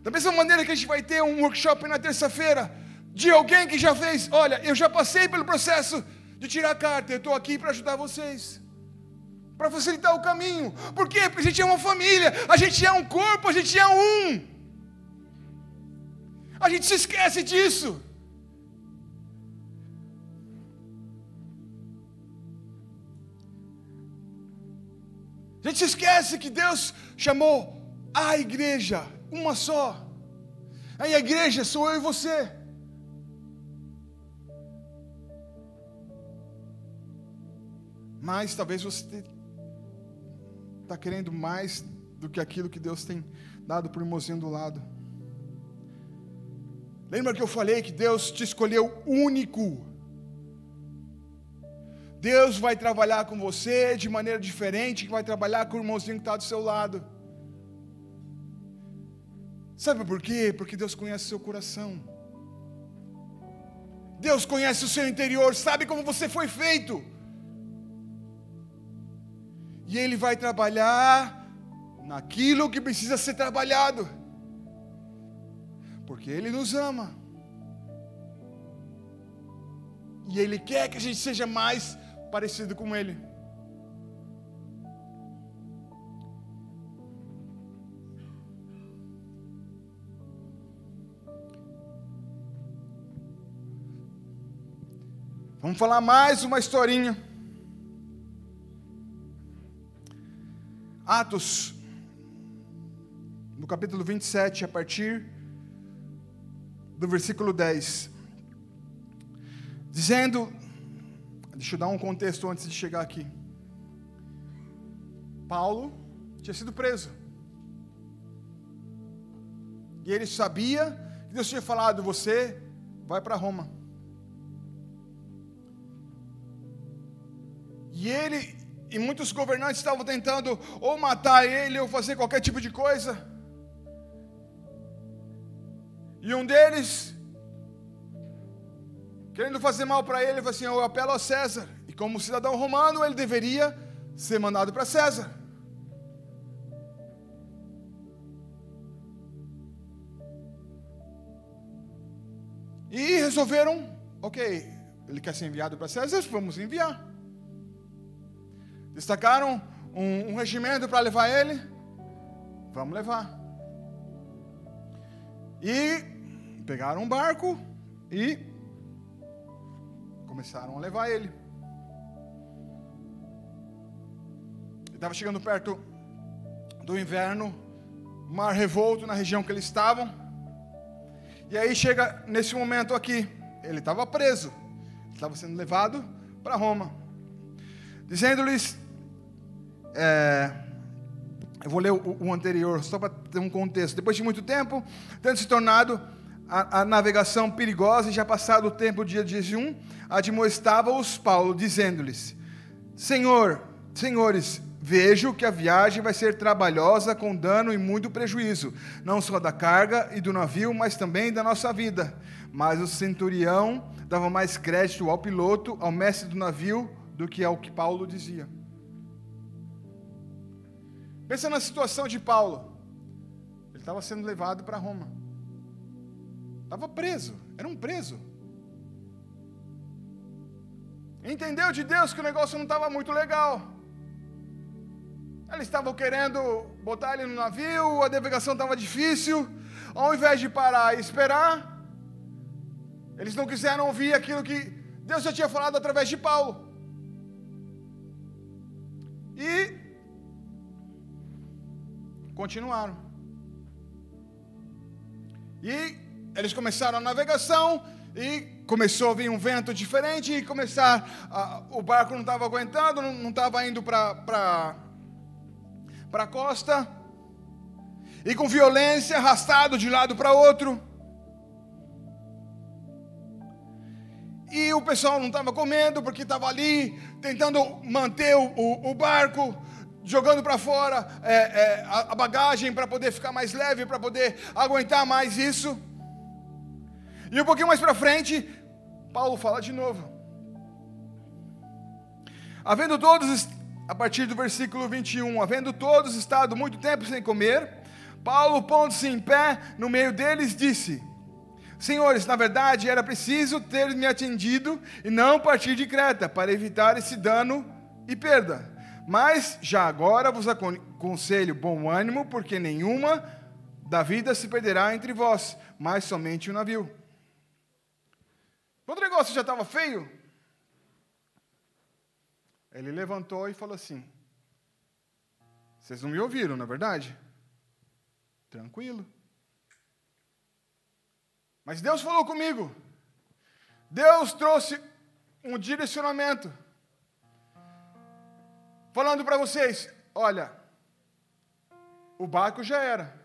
Da mesma maneira que a gente vai ter um workshop na terça-feira, de alguém que já fez: Olha, eu já passei pelo processo de tirar a carta, eu estou aqui para ajudar vocês. Para facilitar o caminho. Por quê? Porque a gente é uma família, a gente é um corpo, a gente é um. A gente se esquece disso. A gente se esquece que Deus chamou a igreja, uma só. Aí a igreja sou eu e você. Mas talvez você está querendo mais do que aquilo que Deus tem dado para o irmãozinho do lado. Lembra que eu falei que Deus te escolheu único? Deus vai trabalhar com você de maneira diferente, que vai trabalhar com o irmãozinho que está do seu lado. Sabe por quê? Porque Deus conhece o seu coração. Deus conhece o seu interior, sabe como você foi feito. E Ele vai trabalhar naquilo que precisa ser trabalhado. Porque Ele nos ama. E Ele quer que a gente seja mais parecido com Ele. Vamos falar mais uma historinha. Atos, no capítulo 27, a partir do versículo 10. Dizendo Deixa eu dar um contexto antes de chegar aqui. Paulo tinha sido preso. E ele sabia que Deus tinha falado: você vai para Roma. E ele e muitos governantes estavam tentando ou matar ele ou fazer qualquer tipo de coisa. E um deles querendo fazer mal para ele, falou assim: Eu apelo a César. E como cidadão romano, ele deveria ser mandado para César. E resolveram, ok, ele quer ser enviado para César, vamos enviar. Destacaram um, um regimento para levar ele, vamos levar. E pegaram um barco e começaram a levar ele. Ele estava chegando perto do inverno, mar revolto na região que eles estavam. E aí chega nesse momento aqui, ele estava preso, estava sendo levado para Roma, dizendo-lhes, é, eu vou ler o, o anterior, só para ter um contexto. Depois de muito tempo, tendo se tornado a, a navegação perigosa e já passado o tempo, dia de jejum, admoestava-os Paulo, dizendo-lhes: Senhor, senhores, vejo que a viagem vai ser trabalhosa, com dano e muito prejuízo, não só da carga e do navio, mas também da nossa vida. Mas o centurião dava mais crédito ao piloto, ao mestre do navio, do que ao que Paulo dizia. Pensa na situação de Paulo. Ele estava sendo levado para Roma. Estava preso, era um preso. Entendeu de Deus que o negócio não estava muito legal. Eles estavam querendo botar ele no navio, a navegação estava difícil. Ao invés de parar e esperar, eles não quiseram ouvir aquilo que Deus já tinha falado através de Paulo. E continuaram. E eles começaram a navegação e começou a vir um vento diferente e começar a, o barco não estava aguentando, não estava indo para para a costa e com violência arrastado de lado para outro. E o pessoal não estava comendo porque estava ali tentando manter o, o, o barco, jogando para fora é, é, a, a bagagem para poder ficar mais leve, para poder aguentar mais isso. E um pouquinho mais para frente, Paulo fala de novo. Havendo todos, a partir do versículo 21, havendo todos estado muito tempo sem comer, Paulo, pondo-se em pé no meio deles, disse: Senhores, na verdade era preciso ter me atendido e não partir de Creta, para evitar esse dano e perda. Mas já agora vos aconselho bom ânimo, porque nenhuma da vida se perderá entre vós, mas somente o navio. Quando o negócio já estava feio, ele levantou e falou assim: Vocês não me ouviram, na é verdade? Tranquilo. Mas Deus falou comigo. Deus trouxe um direcionamento. Falando para vocês: olha, o barco já era.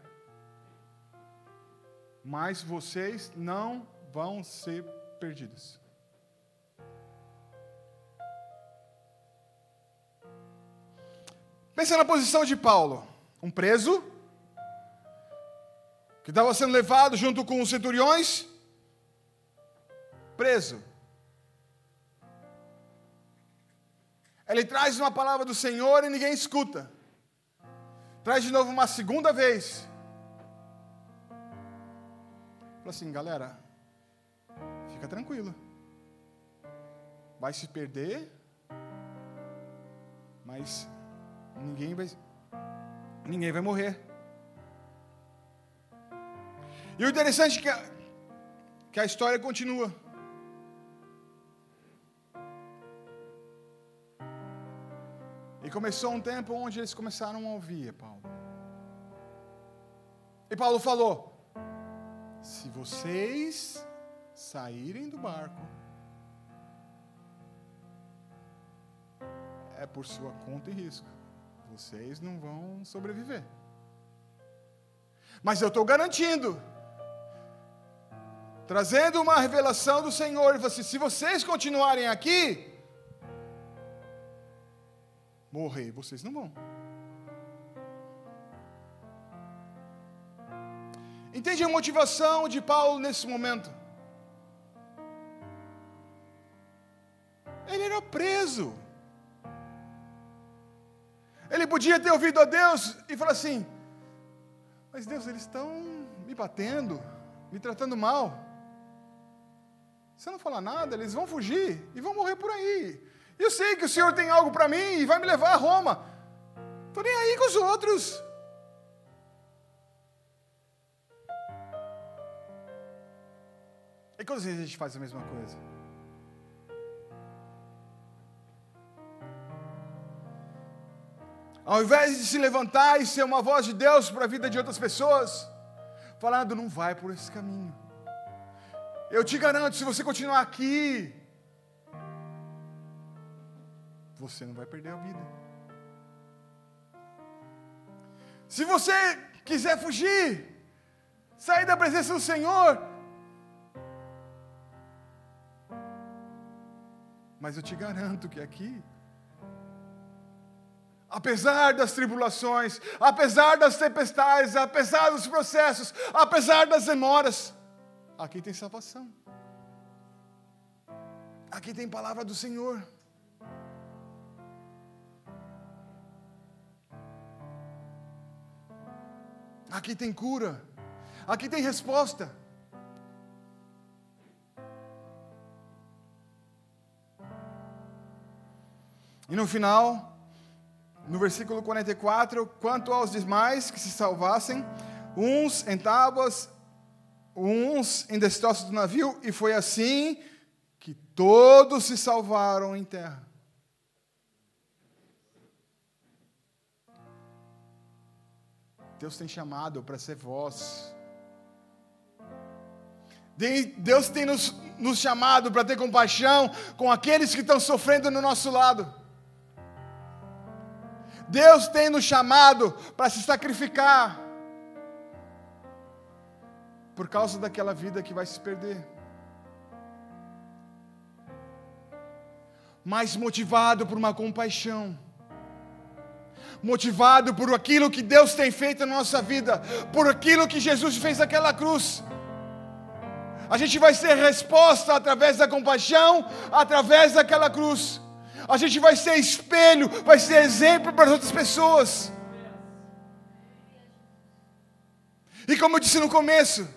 Mas vocês não vão ser perdidos. Pensa na posição de Paulo, um preso, que estava sendo levado junto com os centuriões, preso. Ele traz uma palavra do Senhor e ninguém escuta. Traz de novo uma segunda vez. Fala assim, galera, fica tranquilo. Vai se perder, mas Ninguém vai, ninguém vai morrer. E o interessante é que a, que a história continua. E começou um tempo onde eles começaram a ouvir Paulo. E Paulo falou: se vocês saírem do barco, é por sua conta e risco vocês não vão sobreviver. Mas eu estou garantindo, trazendo uma revelação do Senhor, e se vocês continuarem aqui, morrer vocês não vão. Entende a motivação de Paulo nesse momento? Ele era preso. Ele podia ter ouvido a Deus e falar assim: Mas Deus, eles estão me batendo, me tratando mal. Se eu não falar nada, eles vão fugir e vão morrer por aí. Eu sei que o Senhor tem algo para mim e vai me levar a Roma. Estou nem aí com os outros. E quando a gente faz a mesma coisa? Ao invés de se levantar e ser uma voz de Deus para a vida de outras pessoas, falando, não vai por esse caminho. Eu te garanto, se você continuar aqui, você não vai perder a vida. Se você quiser fugir, sair da presença do Senhor, mas eu te garanto que aqui Apesar das tribulações, apesar das tempestades, apesar dos processos, apesar das demoras, aqui tem salvação. Aqui tem palavra do Senhor. Aqui tem cura. Aqui tem resposta. E no final, no versículo 44, quanto aos demais que se salvassem, uns em tábuas, uns em destroços do navio, e foi assim que todos se salvaram em terra. Deus tem chamado para ser voz. Deus tem nos, nos chamado para ter compaixão com aqueles que estão sofrendo no nosso lado. Deus tem nos chamado para se sacrificar por causa daquela vida que vai se perder. Mas motivado por uma compaixão, motivado por aquilo que Deus tem feito na nossa vida, por aquilo que Jesus fez naquela cruz. A gente vai ser resposta através da compaixão, através daquela cruz. A gente vai ser espelho, vai ser exemplo para as outras pessoas. E como eu disse no começo,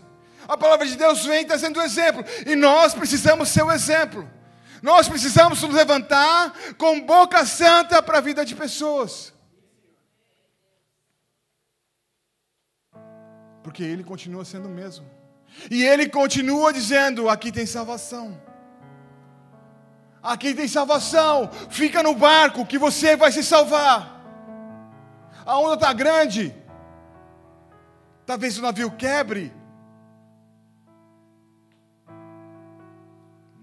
a palavra de Deus vem trazendo um exemplo, e nós precisamos ser o um exemplo. Nós precisamos nos levantar com boca santa para a vida de pessoas. Porque Ele continua sendo o mesmo. E Ele continua dizendo: aqui tem salvação. Aqui tem salvação. Fica no barco que você vai se salvar. A onda está grande. Talvez o navio quebre.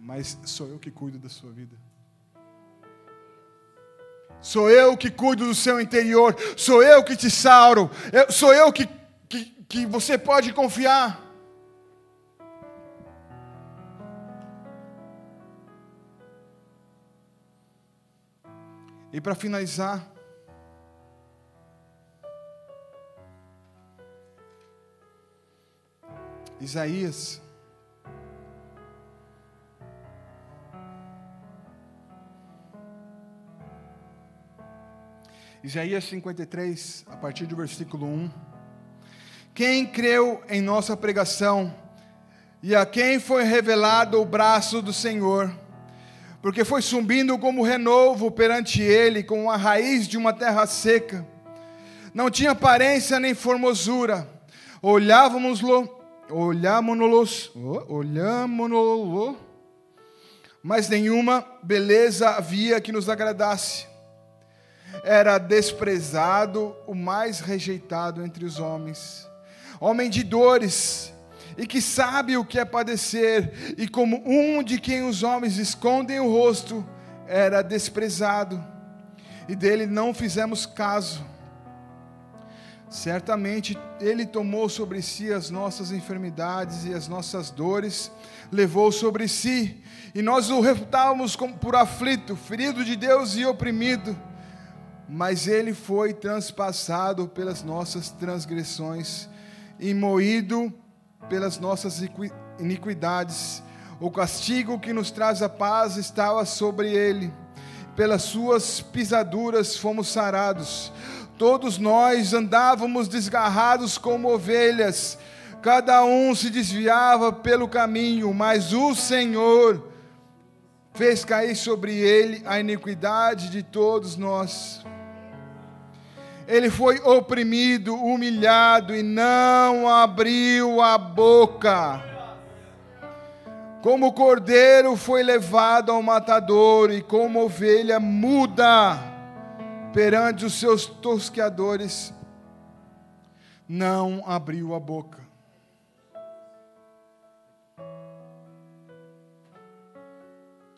Mas sou eu que cuido da sua vida. Sou eu que cuido do seu interior. Sou eu que te sauro. Eu, sou eu que, que, que você pode confiar. E para finalizar, Isaías. Isaías 53, a partir do versículo 1. Quem creu em nossa pregação e a quem foi revelado o braço do Senhor, porque foi subindo como renovo perante ele, como a raiz de uma terra seca. Não tinha aparência nem formosura. Olhávamos-lo olhámonos, olhámonos, mas nenhuma beleza havia que nos agradasse. Era desprezado, o mais rejeitado entre os homens. Homem de dores, e que sabe o que é padecer, e como um de quem os homens escondem o rosto, era desprezado, e dele não fizemos caso. Certamente Ele tomou sobre si as nossas enfermidades e as nossas dores, levou sobre si, e nós o reputávamos como por aflito, ferido de Deus e oprimido. Mas Ele foi transpassado pelas nossas transgressões e moído pelas nossas iniquidades. O castigo que nos traz a paz estava sobre Ele, pelas Suas pisaduras fomos sarados. Todos nós andávamos desgarrados como ovelhas, cada um se desviava pelo caminho, mas o Senhor fez cair sobre ele a iniquidade de todos nós. Ele foi oprimido, humilhado e não abriu a boca. Como cordeiro foi levado ao matador e como ovelha muda perante os seus tosqueadores, não abriu a boca.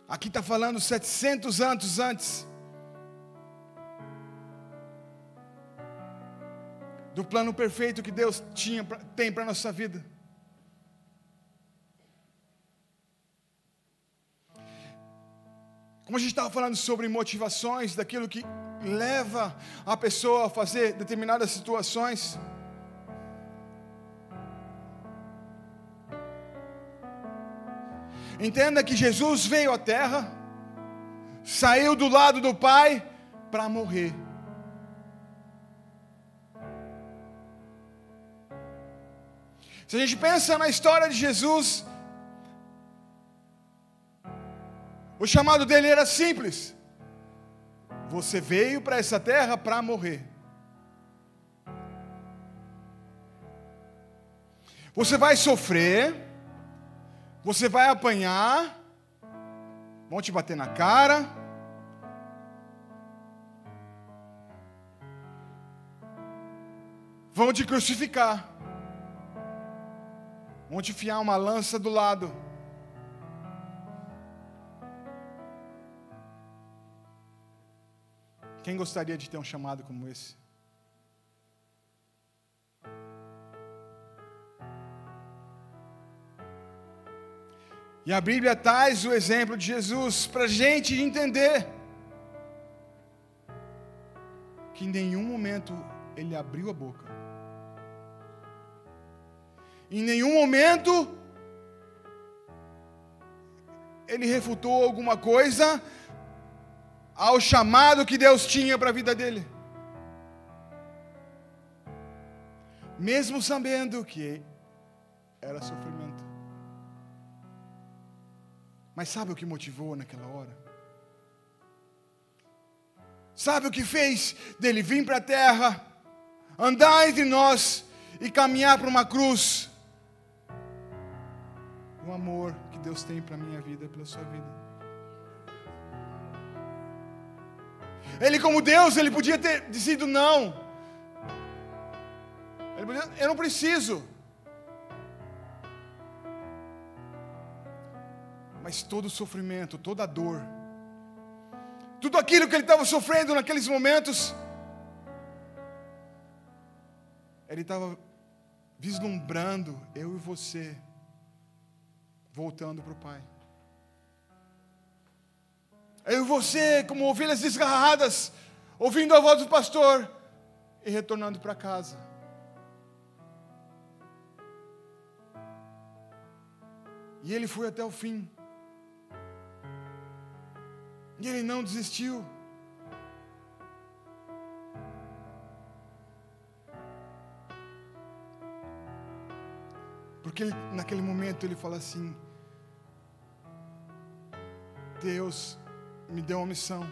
Aqui está falando 700 anos antes do plano perfeito que Deus tinha, tem para a nossa vida. Como a gente estava falando sobre motivações, daquilo que leva a pessoa a fazer determinadas situações. Entenda que Jesus veio à terra, saiu do lado do Pai para morrer. Se a gente pensa na história de Jesus, o chamado dele era simples: você veio para essa terra para morrer. Você vai sofrer, você vai apanhar, vão te bater na cara. Vão te crucificar. Vão te enfiar uma lança do lado. Quem gostaria de ter um chamado como esse? E a Bíblia traz o exemplo de Jesus para a gente entender que em nenhum momento ele abriu a boca. Em nenhum momento ele refutou alguma coisa ao chamado que Deus tinha para a vida dele. Mesmo sabendo que era sofrimento. Mas sabe o que motivou naquela hora? Sabe o que fez dele vir para a terra, andar entre nós e caminhar para uma cruz? O amor que Deus tem para a minha vida pela sua vida. Ele, como Deus, ele podia ter dito não. Ele podia, eu não preciso. Mas todo o sofrimento, toda a dor, tudo aquilo que ele estava sofrendo naqueles momentos, ele estava vislumbrando eu e você voltando para o Pai. Eu e você, como ovelhas desgarradas, ouvindo a voz do pastor e retornando para casa. E ele foi até o fim. E ele não desistiu. Porque ele, naquele momento ele fala assim: Deus me deu uma missão.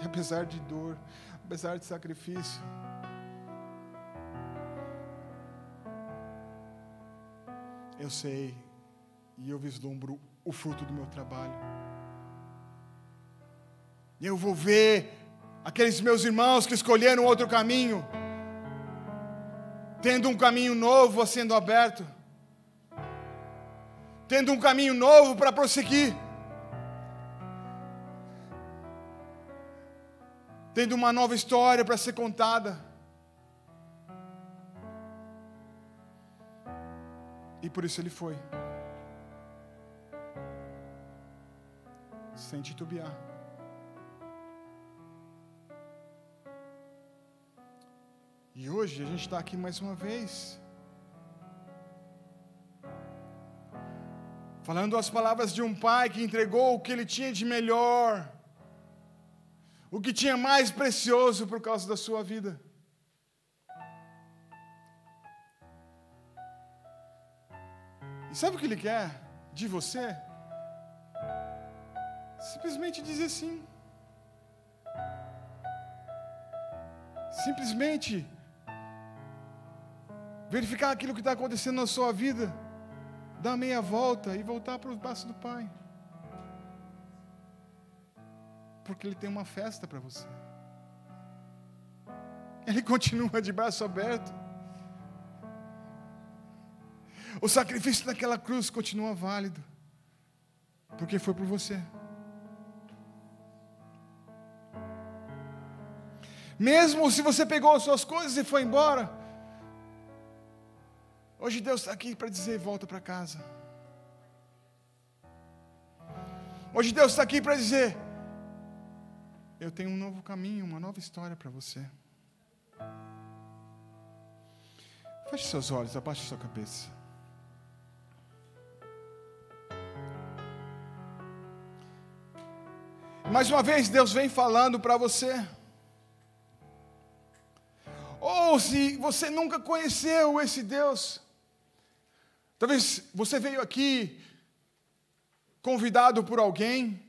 E apesar de dor, apesar de sacrifício, eu sei e eu vislumbro o fruto do meu trabalho. E eu vou ver aqueles meus irmãos que escolheram outro caminho, tendo um caminho novo sendo aberto, tendo um caminho novo para prosseguir. tendo uma nova história para ser contada. E por isso ele foi. Sem titubear. E hoje a gente está aqui mais uma vez. Falando as palavras de um pai que entregou o que ele tinha de melhor o que tinha mais precioso por causa da sua vida. E sabe o que Ele quer de você? Simplesmente dizer sim. Simplesmente verificar aquilo que está acontecendo na sua vida, dar meia volta e voltar para os braços do Pai porque Ele tem uma festa para você. Ele continua de braço aberto. O sacrifício daquela cruz continua válido, porque foi por você. Mesmo se você pegou as suas coisas e foi embora, hoje Deus está aqui para dizer: volta para casa. Hoje Deus está aqui para dizer: eu tenho um novo caminho, uma nova história para você. Feche seus olhos, abaixe sua cabeça. Mais uma vez, Deus vem falando para você. Ou se você nunca conheceu esse Deus, talvez você veio aqui convidado por alguém,